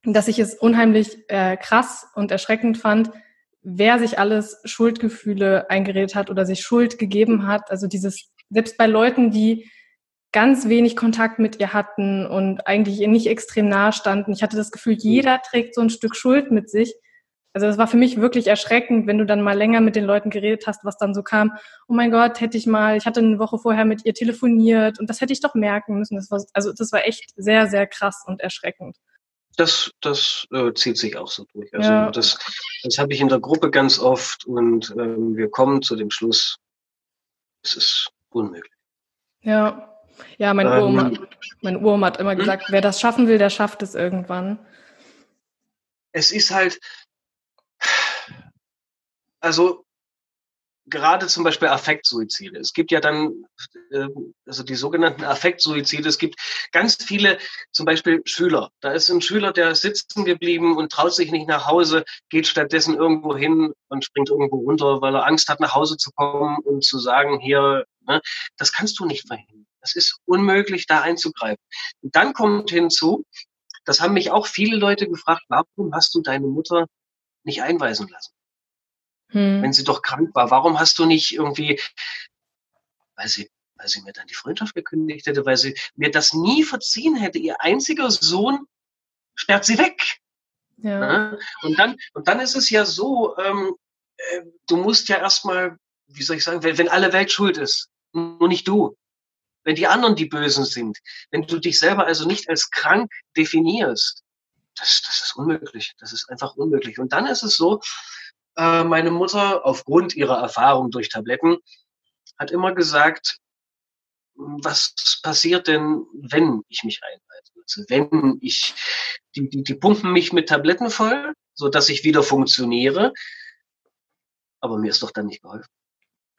dass ich es unheimlich äh, krass und erschreckend fand, wer sich alles Schuldgefühle eingeredet hat oder sich Schuld gegeben hat. Also dieses, selbst bei Leuten, die ganz wenig Kontakt mit ihr hatten und eigentlich ihr nicht extrem nahe standen. Ich hatte das Gefühl, jeder trägt so ein Stück Schuld mit sich. Also das war für mich wirklich erschreckend, wenn du dann mal länger mit den Leuten geredet hast, was dann so kam. Oh mein Gott, hätte ich mal, ich hatte eine Woche vorher mit ihr telefoniert und das hätte ich doch merken müssen. Das war, also das war echt sehr, sehr krass und erschreckend das, das äh, zieht sich auch so durch. Also ja. das, das habe ich in der Gruppe ganz oft und ähm, wir kommen zu dem Schluss, es ist unmöglich. Ja, ja, mein, ähm, Uroma, mein Uroma hat immer hm? gesagt, wer das schaffen will, der schafft es irgendwann. Es ist halt, also gerade zum Beispiel Affektsuizide. Es gibt ja dann, äh, also die sogenannten Affektsuizide. Es gibt ganz viele, zum Beispiel Schüler. Da ist ein Schüler, der ist sitzen geblieben und traut sich nicht nach Hause, geht stattdessen irgendwo hin und springt irgendwo runter, weil er Angst hat, nach Hause zu kommen und zu sagen, hier, ne, das kannst du nicht verhindern. Das ist unmöglich, da einzugreifen. Und dann kommt hinzu, das haben mich auch viele Leute gefragt, warum hast du deine Mutter nicht einweisen lassen? Hm. wenn sie doch krank war? Warum hast du nicht irgendwie, weil sie, weil sie mir dann die Freundschaft gekündigt hätte, weil sie mir das nie verziehen hätte. Ihr einziger Sohn sperrt sie weg. Ja. Ne? Und dann, und dann ist es ja so, ähm, äh, du musst ja erstmal, wie soll ich sagen, wenn, wenn alle Welt schuld ist, nur nicht du. Wenn die anderen die Bösen sind, wenn du dich selber also nicht als krank definierst, das, das ist unmöglich. Das ist einfach unmöglich. Und dann ist es so, äh, meine Mutter aufgrund ihrer Erfahrung durch Tabletten hat immer gesagt, was passiert denn, wenn ich mich einweise? Wenn ich, die, die, die pumpen mich mit Tabletten voll, so dass ich wieder funktioniere. Aber mir ist doch dann nicht geholfen.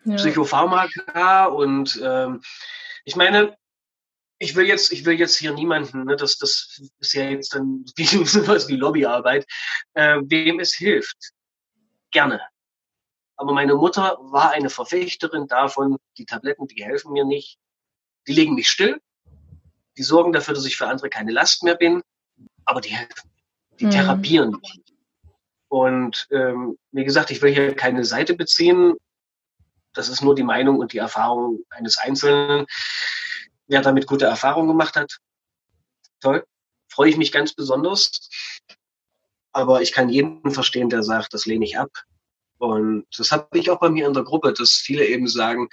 Ja. Psychopharmaka und ähm, ich meine, ich will jetzt, ich will jetzt hier niemanden, ne, das, das ist ja jetzt dann wie sowas wie Lobbyarbeit, äh, wem es hilft. Gerne. Aber meine Mutter war eine Verfechterin davon, die Tabletten, die helfen mir nicht. Die legen mich still. Die sorgen dafür, dass ich für andere keine Last mehr bin. Aber die helfen. Die mhm. therapieren mich. Und ähm, wie gesagt, ich will hier keine Seite beziehen. Das ist nur die Meinung und die Erfahrung eines Einzelnen. Wer damit gute Erfahrungen gemacht hat, toll. Freue ich mich ganz besonders. Aber ich kann jeden verstehen, der sagt, das lehne ich ab. Und das habe ich auch bei mir in der Gruppe, dass viele eben sagen,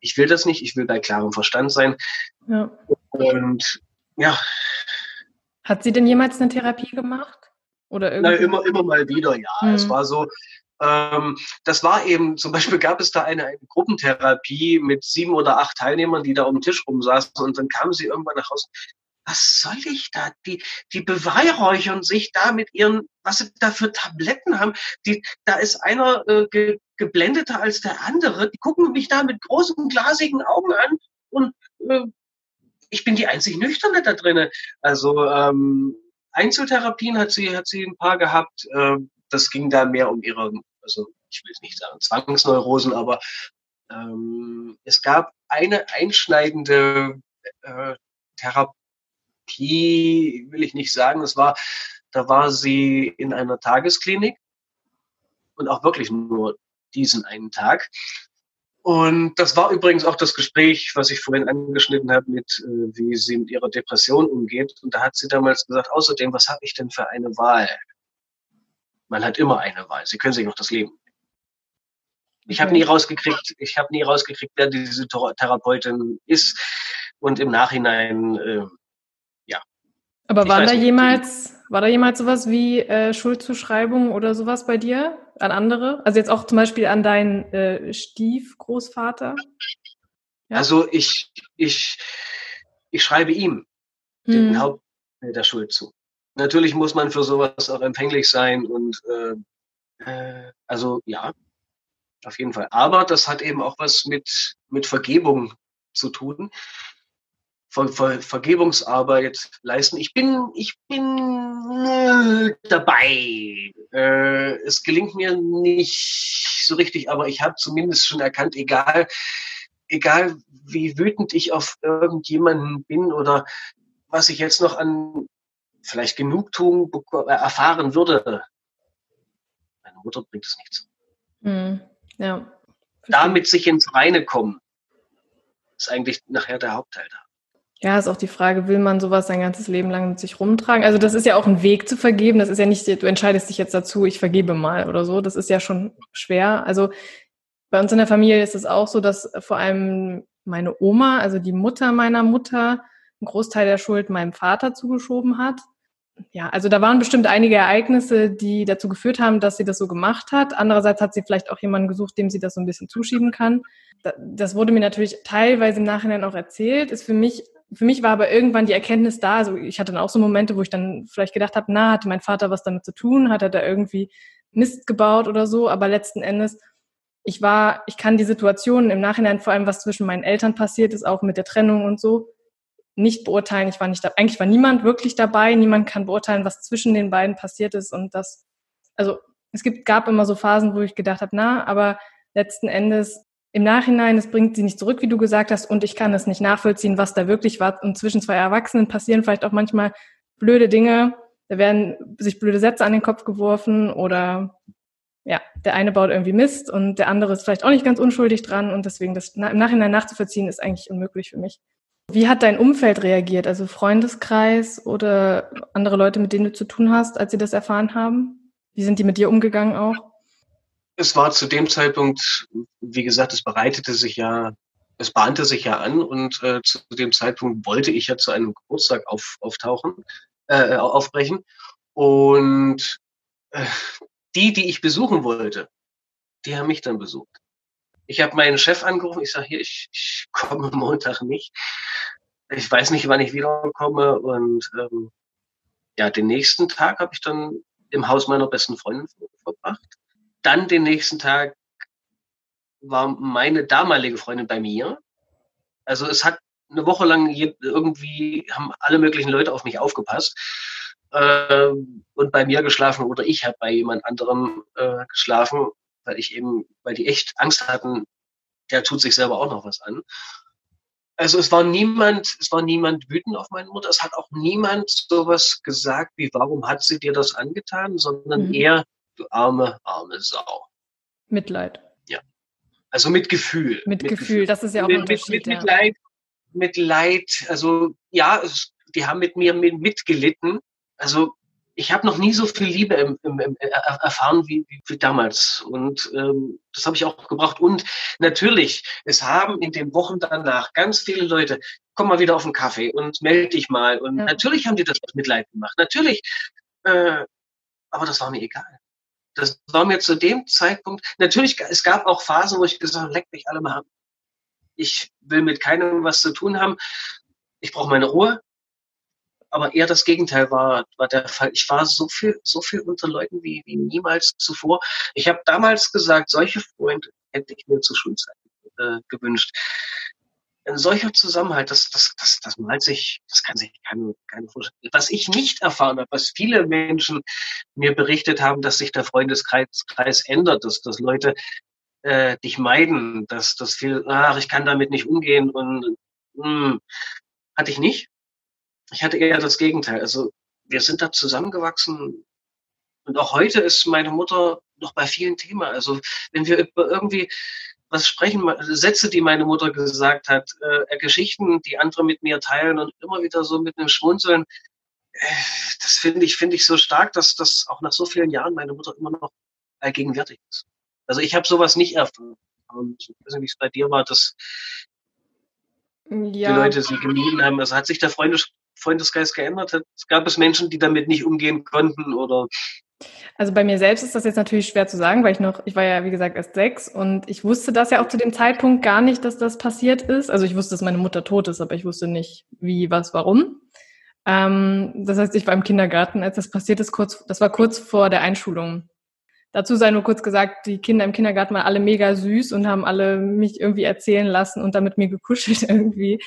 ich will das nicht, ich will bei klarem Verstand sein. Ja. Und ja. Hat sie denn jemals eine Therapie gemacht? Oder irgendwie? Na, immer, immer mal wieder, ja. Mhm. Es war so, ähm, das war eben, zum Beispiel gab es da eine, eine, Gruppentherapie mit sieben oder acht Teilnehmern, die da um den Tisch rumsaßen und dann kamen sie irgendwann nach Hause was soll ich da? Die, die beweihräuchern sich da mit ihren, was sie da für Tabletten haben. Die, da ist einer äh, ge, geblendeter als der andere. Die gucken mich da mit großen, glasigen Augen an und äh, ich bin die einzig Nüchterne da drinnen. Also ähm, Einzeltherapien hat sie, hat sie ein paar gehabt. Äh, das ging da mehr um ihre, also ich will es nicht sagen Zwangsneurosen, aber ähm, es gab eine einschneidende äh, Therapie Therapie will ich nicht sagen. Es war, da war sie in einer Tagesklinik und auch wirklich nur diesen einen Tag. Und das war übrigens auch das Gespräch, was ich vorhin angeschnitten habe, mit äh, wie sie mit ihrer Depression umgeht. Und da hat sie damals gesagt, außerdem, was habe ich denn für eine Wahl? Man hat immer eine Wahl. Sie können sich noch das Leben. Ich habe nie rausgekriegt, ich habe nie rausgekriegt, wer diese Therapeutin ist. Und im Nachhinein äh, aber war da jemals, war da jemals sowas wie äh, Schuldzuschreibung oder sowas bei dir an andere? Also jetzt auch zum Beispiel an deinen äh, Stiefgroßvater? Ja? Also ich, ich, ich schreibe ihm hm. den Haupt der Schuld zu. Natürlich muss man für sowas auch empfänglich sein und äh, äh, also ja, auf jeden Fall. Aber das hat eben auch was mit, mit Vergebung zu tun. Ver Ver Vergebungsarbeit leisten. Ich bin, ich bin äh, dabei. Äh, es gelingt mir nicht so richtig, aber ich habe zumindest schon erkannt, egal, egal wie wütend ich auf irgendjemanden bin oder was ich jetzt noch an vielleicht Genugtuung erfahren würde, meine Mutter bringt es nicht zu. Mm, ja. Damit sich ins Reine kommen, ist eigentlich nachher der Hauptteil da. Ja, ist auch die Frage, will man sowas sein ganzes Leben lang mit sich rumtragen? Also das ist ja auch ein Weg zu vergeben. Das ist ja nicht, du entscheidest dich jetzt dazu, ich vergebe mal oder so. Das ist ja schon schwer. Also bei uns in der Familie ist es auch so, dass vor allem meine Oma, also die Mutter meiner Mutter, einen Großteil der Schuld meinem Vater zugeschoben hat. Ja, also da waren bestimmt einige Ereignisse, die dazu geführt haben, dass sie das so gemacht hat. Andererseits hat sie vielleicht auch jemanden gesucht, dem sie das so ein bisschen zuschieben kann. Das wurde mir natürlich teilweise im Nachhinein auch erzählt, ist für mich für mich war aber irgendwann die Erkenntnis da, also ich hatte dann auch so Momente, wo ich dann vielleicht gedacht habe, na, hatte mein Vater was damit zu tun, hat er da irgendwie Mist gebaut oder so, aber letzten Endes, ich war, ich kann die Situation im Nachhinein, vor allem was zwischen meinen Eltern passiert ist, auch mit der Trennung und so, nicht beurteilen. Ich war nicht da, eigentlich war niemand wirklich dabei, niemand kann beurteilen, was zwischen den beiden passiert ist und das, also es gibt, gab immer so Phasen, wo ich gedacht habe, na, aber letzten Endes im Nachhinein, es bringt sie nicht zurück, wie du gesagt hast, und ich kann es nicht nachvollziehen, was da wirklich war. Und zwischen zwei Erwachsenen passieren vielleicht auch manchmal blöde Dinge. Da werden sich blöde Sätze an den Kopf geworfen oder ja, der eine baut irgendwie Mist und der andere ist vielleicht auch nicht ganz unschuldig dran und deswegen das im Nachhinein nachzuvollziehen ist eigentlich unmöglich für mich. Wie hat dein Umfeld reagiert, also Freundeskreis oder andere Leute, mit denen du zu tun hast, als sie das erfahren haben? Wie sind die mit dir umgegangen auch? Es war zu dem Zeitpunkt, wie gesagt, es bereitete sich ja, es bahnte sich ja an und äh, zu dem Zeitpunkt wollte ich ja zu einem Geburtstag auf, auftauchen, äh, aufbrechen. Und äh, die, die ich besuchen wollte, die haben mich dann besucht. Ich habe meinen Chef angerufen, ich sage hier, ich, ich komme Montag nicht. Ich weiß nicht, wann ich wiederkomme. Und ähm, ja, den nächsten Tag habe ich dann im Haus meiner besten Freundin verbracht. Dann den nächsten Tag war meine damalige Freundin bei mir. Also es hat eine Woche lang irgendwie haben alle möglichen Leute auf mich aufgepasst äh, und bei mir geschlafen oder ich habe bei jemand anderem äh, geschlafen, weil ich eben, weil die echt Angst hatten, der tut sich selber auch noch was an. Also es war niemand, es war niemand wütend auf meine Mutter. Es hat auch niemand sowas gesagt wie, warum hat sie dir das angetan, sondern mhm. eher, du arme, arme Sau. Mitleid. Ja. Also mit Gefühl. Mit, mit Gefühl. Gefühl. das ist ja auch ein Unterschied. Mit, mit, ja. Mitleid, mit Leid. Also ja, es, die haben mit mir mitgelitten. Also ich habe noch nie so viel Liebe im, im, im, äh, erfahren wie, wie, damals. Und ähm, das habe ich auch gebracht. Und natürlich, es haben in den Wochen danach ganz viele Leute, komm mal wieder auf den Kaffee und melde dich mal. Und ja. natürlich haben die das mit Mitleid gemacht. Natürlich. Äh, aber das war mir egal. Das war mir zu dem Zeitpunkt, natürlich, es gab auch Phasen, wo ich gesagt habe, leck mich alle mal ab. Ich will mit keinem was zu tun haben. Ich brauche meine Ruhe aber eher das Gegenteil war, war der Fall. Ich war so viel, so viel unter Leuten wie, wie niemals zuvor. Ich habe damals gesagt, solche Freunde hätte ich mir zu Schulzeiten äh, gewünscht. Ein solcher Zusammenhalt, das, das, das, das malt sich, das kann sich keine, keine vorstellen. Was ich nicht erfahren habe, was viele Menschen mir berichtet haben, dass sich der Freundeskreis Kreis ändert, dass, dass Leute äh, dich meiden, dass das viel, ach, ich kann damit nicht umgehen und mh, hm, hatte ich nicht. Ich hatte eher das Gegenteil. Also wir sind da zusammengewachsen. Und auch heute ist meine Mutter noch bei vielen Themen. Also wenn wir irgendwie was sprechen, Sätze, die meine Mutter gesagt hat, äh, Geschichten, die andere mit mir teilen und immer wieder so mit einem Schmunzeln, äh, das finde ich, finde ich so stark, dass das auch nach so vielen Jahren meine Mutter immer noch allgegenwärtig ist. Also ich habe sowas nicht erfahren. Und ich weiß nicht, wie es bei dir war, dass ja. die Leute sie gemieden haben. Also hat sich der Freundes Freundeskreis geändert hat? Gab es Menschen, die damit nicht umgehen konnten oder? Also bei mir selbst ist das jetzt natürlich schwer zu sagen, weil ich noch, ich war ja wie gesagt erst sechs und ich wusste das ja auch zu dem Zeitpunkt gar nicht, dass das passiert ist. Also ich wusste, dass meine Mutter tot ist, aber ich wusste nicht, wie, was, warum. Ähm, das heißt, ich war im Kindergarten, als das passiert ist, kurz, das war kurz vor der Einschulung. Dazu sei nur kurz gesagt, die Kinder im Kindergarten waren alle mega süß und haben alle mich irgendwie erzählen lassen und dann mit mir gekuschelt irgendwie.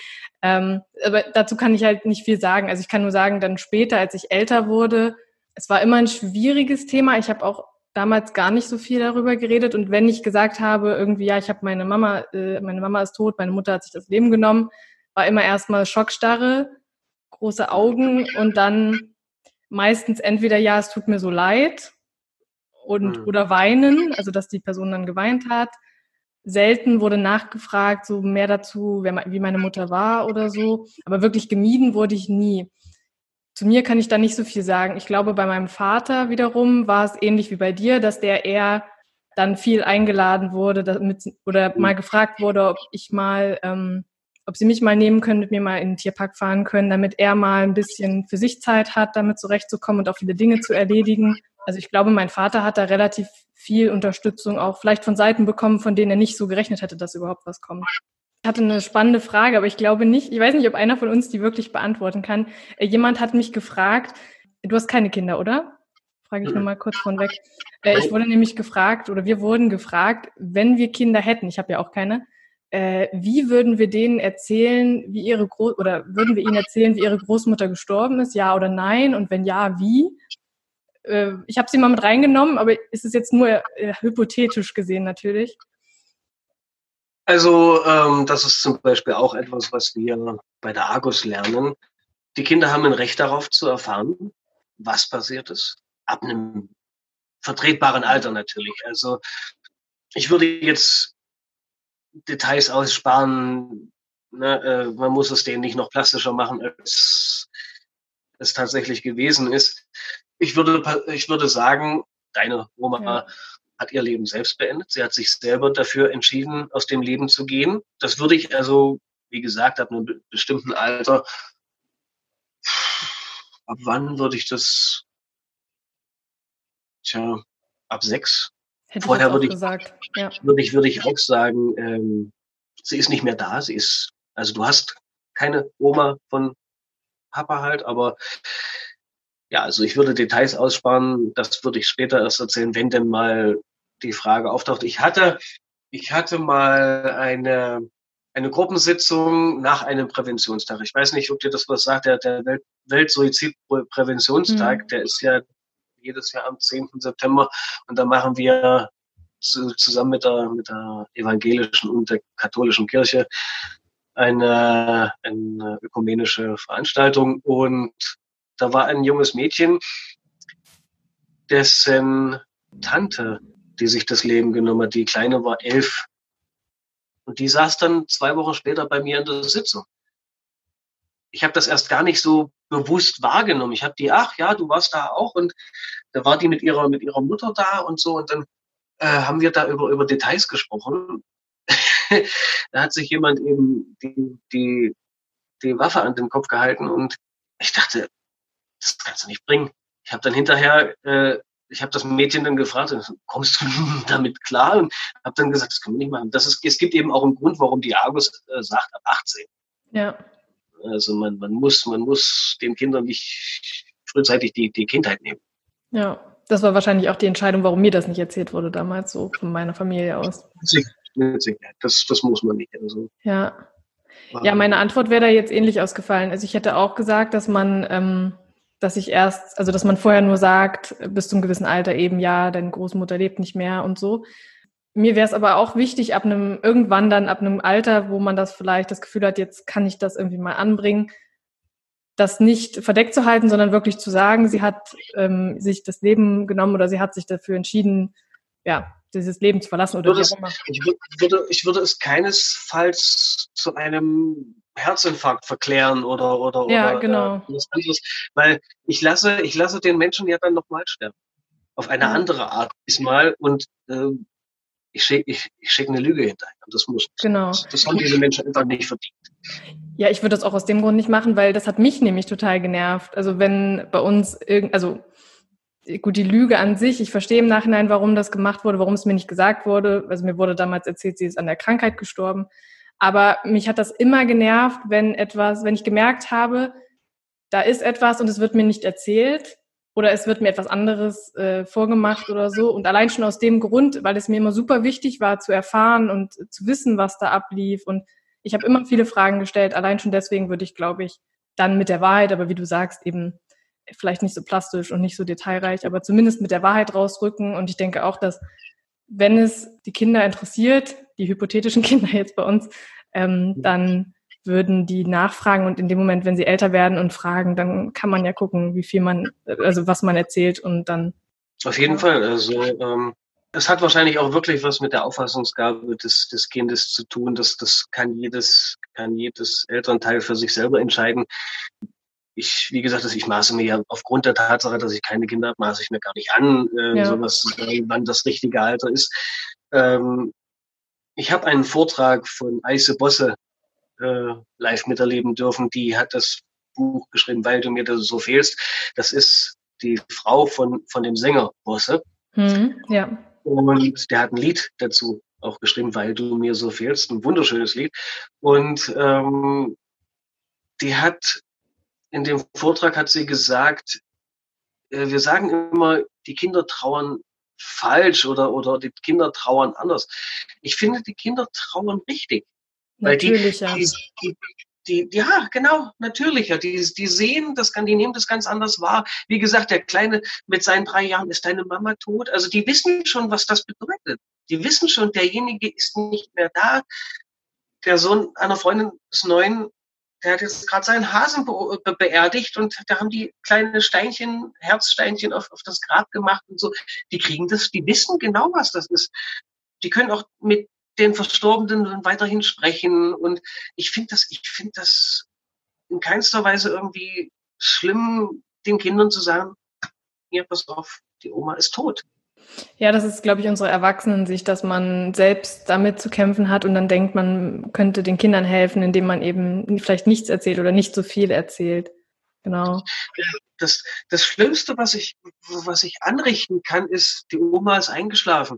Ähm, aber dazu kann ich halt nicht viel sagen. Also ich kann nur sagen, dann später, als ich älter wurde, es war immer ein schwieriges Thema. Ich habe auch damals gar nicht so viel darüber geredet und wenn ich gesagt habe, irgendwie, ja, ich habe meine Mama, äh, meine Mama ist tot, meine Mutter hat sich das Leben genommen, war immer erstmal Schockstarre, große Augen und dann meistens entweder, ja, es tut mir so leid und mhm. oder weinen, also dass die Person dann geweint hat. Selten wurde nachgefragt, so mehr dazu, wie meine Mutter war oder so. Aber wirklich gemieden wurde ich nie. Zu mir kann ich da nicht so viel sagen. Ich glaube, bei meinem Vater wiederum war es ähnlich wie bei dir, dass der eher dann viel eingeladen wurde damit, oder mhm. mal gefragt wurde, ob ich mal, ähm, ob sie mich mal nehmen können, mit mir mal in den Tierpark fahren können, damit er mal ein bisschen für sich Zeit hat, damit zurechtzukommen und auch viele Dinge zu erledigen. Also ich glaube, mein Vater hat da relativ viel Unterstützung auch vielleicht von Seiten bekommen, von denen er nicht so gerechnet hätte, dass überhaupt was kommt. Ich hatte eine spannende Frage, aber ich glaube nicht, ich weiß nicht, ob einer von uns die wirklich beantworten kann. Äh, jemand hat mich gefragt, du hast keine Kinder, oder? Frage ich nur mal kurz von weg. Äh, ich wurde nämlich gefragt, oder wir wurden gefragt, wenn wir Kinder hätten, ich habe ja auch keine, äh, wie würden wir denen erzählen, wie ihre Groß oder würden wir ihnen erzählen, wie ihre Großmutter gestorben ist, ja oder nein? Und wenn ja, wie? ich habe sie mal mit reingenommen, aber ist es jetzt nur hypothetisch gesehen natürlich? Also ähm, das ist zum Beispiel auch etwas, was wir bei der Argus lernen. Die Kinder haben ein Recht darauf zu erfahren, was passiert ist, ab einem vertretbaren Alter natürlich. Also ich würde jetzt Details aussparen. Ne, äh, man muss es denen nicht noch plastischer machen, als es tatsächlich gewesen ist ich würde, ich würde sagen, deine Oma ja. Hat ihr Leben selbst beendet. Sie hat sich selber dafür entschieden, aus dem Leben zu gehen. Das würde ich also, wie gesagt, ab einem bestimmten Alter, ab wann würde ich das, tja, ab sechs. Hätte Vorher würde ich, gesagt. Ja. würde ich, würde ich auch sagen, ähm, sie ist nicht mehr da. Sie ist, also du hast keine Oma von Papa halt, aber ja, also ich würde Details aussparen. Das würde ich später erst erzählen, wenn denn mal die Frage auftaucht. Ich hatte, ich hatte mal eine, eine Gruppensitzung nach einem Präventionstag. Ich weiß nicht, ob dir das was sagt. Der, der Welt, Weltsuizidpräventionstag, mhm. der ist ja jedes Jahr am 10. September und da machen wir zu, zusammen mit der, mit der evangelischen und der katholischen Kirche eine, eine ökumenische Veranstaltung und da war ein junges Mädchen, dessen Tante, die sich das Leben genommen hat, die Kleine war elf. Und die saß dann zwei Wochen später bei mir in der Sitzung. Ich habe das erst gar nicht so bewusst wahrgenommen. Ich habe die, ach ja, du warst da auch und da war die mit ihrer mit ihrer Mutter da und so und dann äh, haben wir da über über Details gesprochen. da hat sich jemand eben die, die die Waffe an den Kopf gehalten und ich dachte, das kannst du nicht bringen. Ich habe dann hinterher, äh, ich habe das Mädchen dann gefragt, kommst du damit klar? Und habe dann gesagt, das können wir nicht machen. Das ist, es gibt eben auch einen Grund, warum die Argus äh, sagt, ab 18. Ja. Also man, man muss, man muss den Kindern nicht frühzeitig die, die Kindheit nehmen. Ja, das war wahrscheinlich auch die Entscheidung, warum mir das nicht erzählt wurde damals, so von meiner Familie aus. Das, das muss man nicht. Also. Ja. Ja, meine Antwort wäre da jetzt ähnlich ausgefallen. Also ich hätte auch gesagt, dass man ähm, dass ich erst, also dass man vorher nur sagt, bis zum gewissen Alter eben, ja, deine Großmutter lebt nicht mehr und so. Mir wäre es aber auch wichtig, ab einem, irgendwann dann, ab einem Alter, wo man das vielleicht das Gefühl hat, jetzt kann ich das irgendwie mal anbringen, das nicht verdeckt zu halten, sondern wirklich zu sagen, sie hat ähm, sich das Leben genommen oder sie hat sich dafür entschieden, ja, dieses Leben zu verlassen oder würde es, ich, würde, ich würde es keinesfalls zu einem Herzinfarkt verklären oder oder ja, oder genau. äh, was anderes, weil ich lasse ich lasse den Menschen ja dann nochmal sterben auf eine andere Art diesmal und äh, ich schicke ich, ich schick eine Lüge hinterher. Das muss genau. Das, das haben diese Menschen einfach nicht verdient. Ja, ich würde das auch aus dem Grund nicht machen, weil das hat mich nämlich total genervt. Also wenn bei uns irgend, also gut, die Lüge an sich, ich verstehe im Nachhinein, warum das gemacht wurde, warum es mir nicht gesagt wurde. Also mir wurde damals erzählt, sie ist an der Krankheit gestorben. Aber mich hat das immer genervt, wenn etwas, wenn ich gemerkt habe, da ist etwas und es wird mir nicht erzählt oder es wird mir etwas anderes äh, vorgemacht oder so. Und allein schon aus dem Grund, weil es mir immer super wichtig war zu erfahren und zu wissen, was da ablief. Und ich habe immer viele Fragen gestellt. Allein schon deswegen würde ich, glaube ich, dann mit der Wahrheit, aber wie du sagst, eben vielleicht nicht so plastisch und nicht so detailreich, aber zumindest mit der Wahrheit rausrücken. Und ich denke auch, dass wenn es die Kinder interessiert, die hypothetischen Kinder jetzt bei uns, ähm, dann würden die nachfragen und in dem Moment, wenn sie älter werden und fragen, dann kann man ja gucken, wie viel man, also was man erzählt und dann. Auf jeden. Fall. Also ähm, es hat wahrscheinlich auch wirklich was mit der Auffassungsgabe des, des Kindes zu tun. Das, das kann jedes, kann jedes Elternteil für sich selber entscheiden. Ich, wie gesagt, ich maße mir ja aufgrund der Tatsache, dass ich keine Kinder habe, maße ich mir gar nicht an, äh, ja. sowas wann das richtige Alter ist. Ähm, ich habe einen Vortrag von Eise Bosse äh, live miterleben dürfen. Die hat das Buch geschrieben, weil du mir da so fehlst. Das ist die Frau von, von dem Sänger Bosse. Hm, ja. Und der hat ein Lied dazu auch geschrieben, weil du mir so fehlst. Ein wunderschönes Lied. Und ähm, die hat in dem Vortrag hat sie gesagt, äh, wir sagen immer, die Kinder trauern falsch oder, oder die Kinder trauern anders. Ich finde, die Kinder trauern richtig. Weil natürlicher. Die, die, die, die, ja, genau, natürlicher. Die, die sehen das, die nehmen das ganz anders wahr. Wie gesagt, der Kleine mit seinen drei Jahren ist deine Mama tot. Also die wissen schon, was das bedeutet. Die wissen schon, derjenige ist nicht mehr da. Der Sohn einer Freundin ist neun, der hat jetzt gerade seinen Hasen be be beerdigt und da haben die kleine Steinchen, Herzsteinchen auf, auf das Grab gemacht und so. Die kriegen das, die wissen genau, was das ist. Die können auch mit den Verstorbenen weiterhin sprechen und ich finde das, ich finde das in keinster Weise irgendwie schlimm, den Kindern zu sagen, hier, pass auf, die Oma ist tot. Ja, das ist, glaube ich, unsere Erwachsenensicht, dass man selbst damit zu kämpfen hat und dann denkt, man könnte den Kindern helfen, indem man eben vielleicht nichts erzählt oder nicht so viel erzählt. Genau. Das, das Schlimmste, was ich, was ich anrichten kann, ist, die Oma ist eingeschlafen.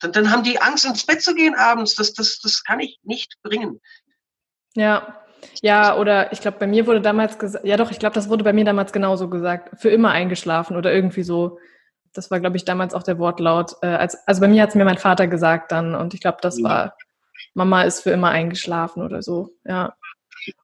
Dann, dann haben die Angst, ins Bett zu gehen abends. Das, das, das kann ich nicht bringen. Ja, ja, oder ich glaube, bei mir wurde damals gesagt, ja doch, ich glaube, das wurde bei mir damals genauso gesagt, für immer eingeschlafen oder irgendwie so. Das war, glaube ich, damals auch der Wortlaut. Äh, als, also bei mir hat es mir mein Vater gesagt dann und ich glaube, das war, Mama ist für immer eingeschlafen oder so, ja.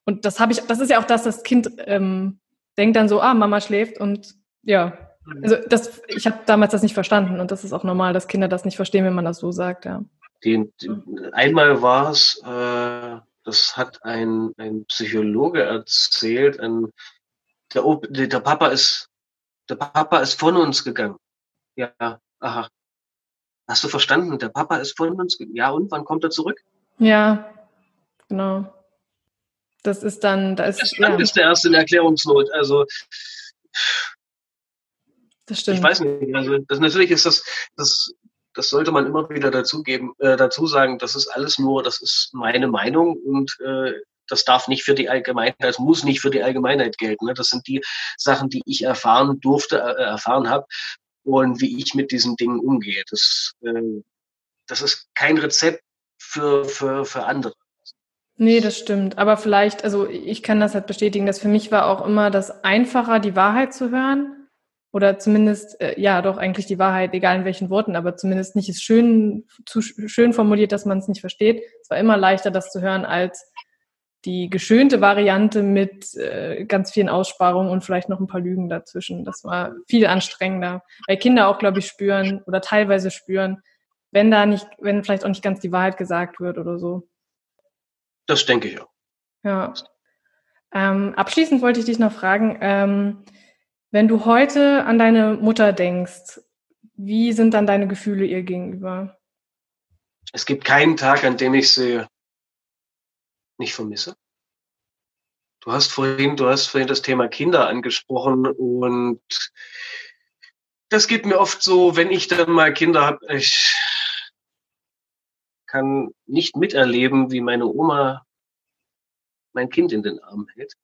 Und das habe ich, das ist ja auch das, das Kind ähm, denkt dann so, ah, Mama schläft und ja. Also das, ich habe damals das nicht verstanden und das ist auch normal, dass Kinder das nicht verstehen, wenn man das so sagt, ja. Die, einmal war es, äh, das hat ein, ein Psychologe erzählt, ein, der, der Papa ist, der Papa ist von uns gegangen. Ja, aha. Hast du verstanden? Der Papa ist von uns. Ja, und wann kommt er zurück? Ja, genau. Das ist dann, da ist, das ja. ist der erste in Erklärungsnot. Also, das stimmt. Ich weiß nicht. Also, das, natürlich ist das, das, das sollte man immer wieder dazugeben, äh, dazu sagen. Das ist alles nur, das ist meine Meinung und äh, das darf nicht für die Allgemeinheit, das muss nicht für die Allgemeinheit gelten. Ne? Das sind die Sachen, die ich erfahren durfte, äh, erfahren habe und wie ich mit diesen Dingen umgehe. Das, äh, das ist kein Rezept für, für, für andere. Nee, das stimmt. Aber vielleicht, also ich kann das halt bestätigen, dass für mich war auch immer das einfacher, die Wahrheit zu hören. Oder zumindest, äh, ja, doch eigentlich die Wahrheit, egal in welchen Worten, aber zumindest nicht ist schön, zu schön formuliert, dass man es nicht versteht. Es war immer leichter, das zu hören, als die geschönte Variante mit äh, ganz vielen Aussparungen und vielleicht noch ein paar Lügen dazwischen. Das war viel anstrengender. Weil Kinder auch, glaube ich, spüren oder teilweise spüren, wenn da nicht, wenn vielleicht auch nicht ganz die Wahrheit gesagt wird oder so. Das denke ich auch. Ja. Ähm, abschließend wollte ich dich noch fragen, ähm, wenn du heute an deine Mutter denkst, wie sind dann deine Gefühle ihr gegenüber? Es gibt keinen Tag, an dem ich sie nicht vermisse. Du hast vorhin, du hast vorhin das Thema Kinder angesprochen und das geht mir oft so, wenn ich dann mal Kinder habe, ich kann nicht miterleben, wie meine Oma mein Kind in den Arm hält.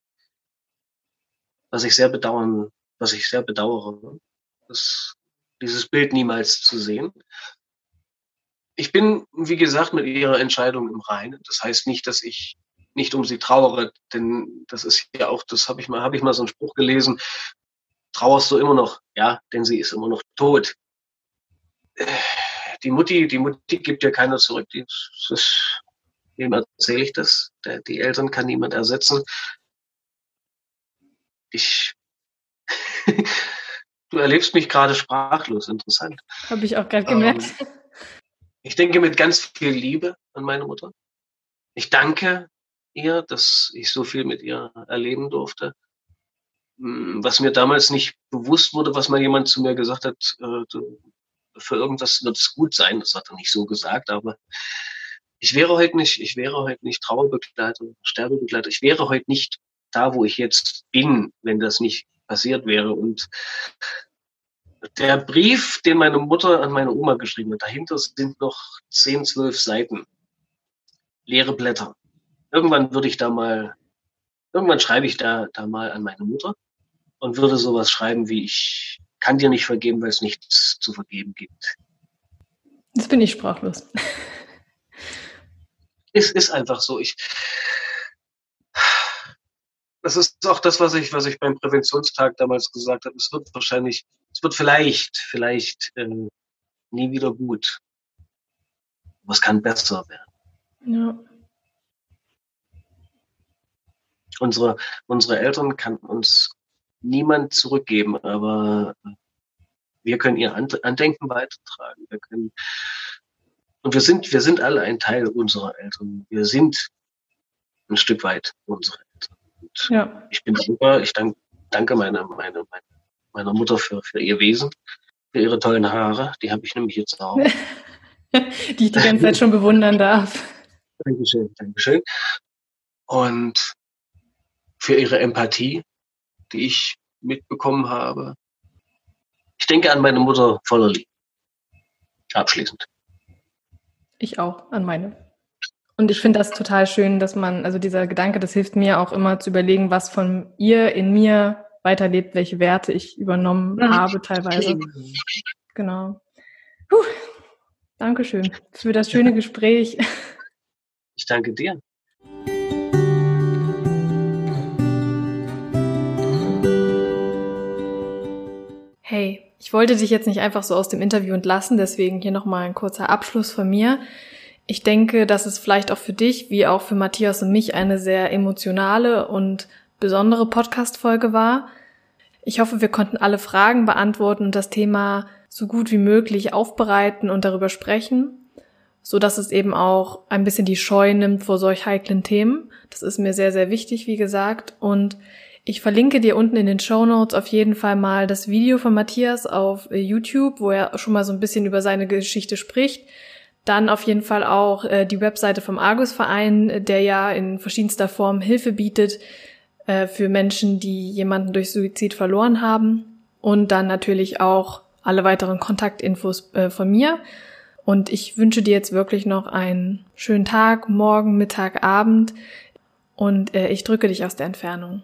Was ich sehr bedauern, was ich sehr bedauere, das, dieses Bild niemals zu sehen. Ich bin, wie gesagt, mit ihrer Entscheidung im Reinen. Das heißt nicht, dass ich nicht um sie trauere, denn das ist ja auch, das habe ich mal, habe ich mal so einen Spruch gelesen. Trauerst du immer noch? Ja, denn sie ist immer noch tot die Mutti, die Mutti gibt ja keiner zurück. Die, das, wem erzähle ich das? Die Eltern kann niemand ersetzen. Ich, du erlebst mich gerade sprachlos, interessant. Habe ich auch gerade gemerkt. Ähm, ich denke mit ganz viel Liebe an meine Mutter. Ich danke ihr, dass ich so viel mit ihr erleben durfte. Hm, was mir damals nicht bewusst wurde, was mal jemand zu mir gesagt hat, äh, für irgendwas wird es gut sein. Das hat er nicht so gesagt, aber ich wäre heute nicht, ich wäre heute nicht Trauerbegleiter, Sterbebegleiter. Ich wäre heute nicht da, wo ich jetzt bin, wenn das nicht passiert wäre. Und der Brief, den meine Mutter an meine Oma geschrieben hat, dahinter sind noch zehn, zwölf Seiten. Leere Blätter. Irgendwann würde ich da mal, irgendwann schreibe ich da, da mal an meine Mutter und würde sowas schreiben wie ich kann dir nicht vergeben, weil es nichts zu vergeben gibt. Jetzt bin ich sprachlos. Es ist einfach so. Ich, das ist auch das, was ich, was ich beim Präventionstag damals gesagt habe. Es wird wahrscheinlich, es wird vielleicht, vielleicht äh, nie wieder gut. Aber es kann besser werden. Ja. Unsere, unsere Eltern kann uns niemand zurückgeben, aber wir können ihr Andenken weitertragen. Wir können, und wir sind, wir sind alle ein Teil unserer Eltern. Wir sind ein Stück weit unsere Eltern. Und ja. Ich bin dankbar, ich dank, danke meiner, meiner, meiner Mutter für, für ihr Wesen, für ihre tollen Haare. Die habe ich nämlich jetzt auch. die ich die ganze Zeit schon bewundern darf. Dankeschön, Dankeschön. Und für ihre Empathie, die ich mitbekommen habe. Ich denke an meine Mutter voller Liebe. Abschließend. Ich auch, an meine. Und ich finde das total schön, dass man, also dieser Gedanke, das hilft mir auch immer zu überlegen, was von ihr in mir weiterlebt, welche Werte ich übernommen mhm. habe teilweise. Genau. Puh. Dankeschön für das schöne Gespräch. Ich danke dir. Hey, ich wollte dich jetzt nicht einfach so aus dem Interview entlassen, deswegen hier nochmal ein kurzer Abschluss von mir. Ich denke, dass es vielleicht auch für dich, wie auch für Matthias und mich, eine sehr emotionale und besondere Podcast-Folge war. Ich hoffe, wir konnten alle Fragen beantworten und das Thema so gut wie möglich aufbereiten und darüber sprechen, so dass es eben auch ein bisschen die Scheu nimmt vor solch heiklen Themen. Das ist mir sehr, sehr wichtig, wie gesagt. Und ich verlinke dir unten in den Show Notes auf jeden Fall mal das Video von Matthias auf YouTube, wo er schon mal so ein bisschen über seine Geschichte spricht. Dann auf jeden Fall auch äh, die Webseite vom Argus-Verein, der ja in verschiedenster Form Hilfe bietet äh, für Menschen, die jemanden durch Suizid verloren haben. Und dann natürlich auch alle weiteren Kontaktinfos äh, von mir. Und ich wünsche dir jetzt wirklich noch einen schönen Tag, morgen, Mittag, Abend. Und äh, ich drücke dich aus der Entfernung.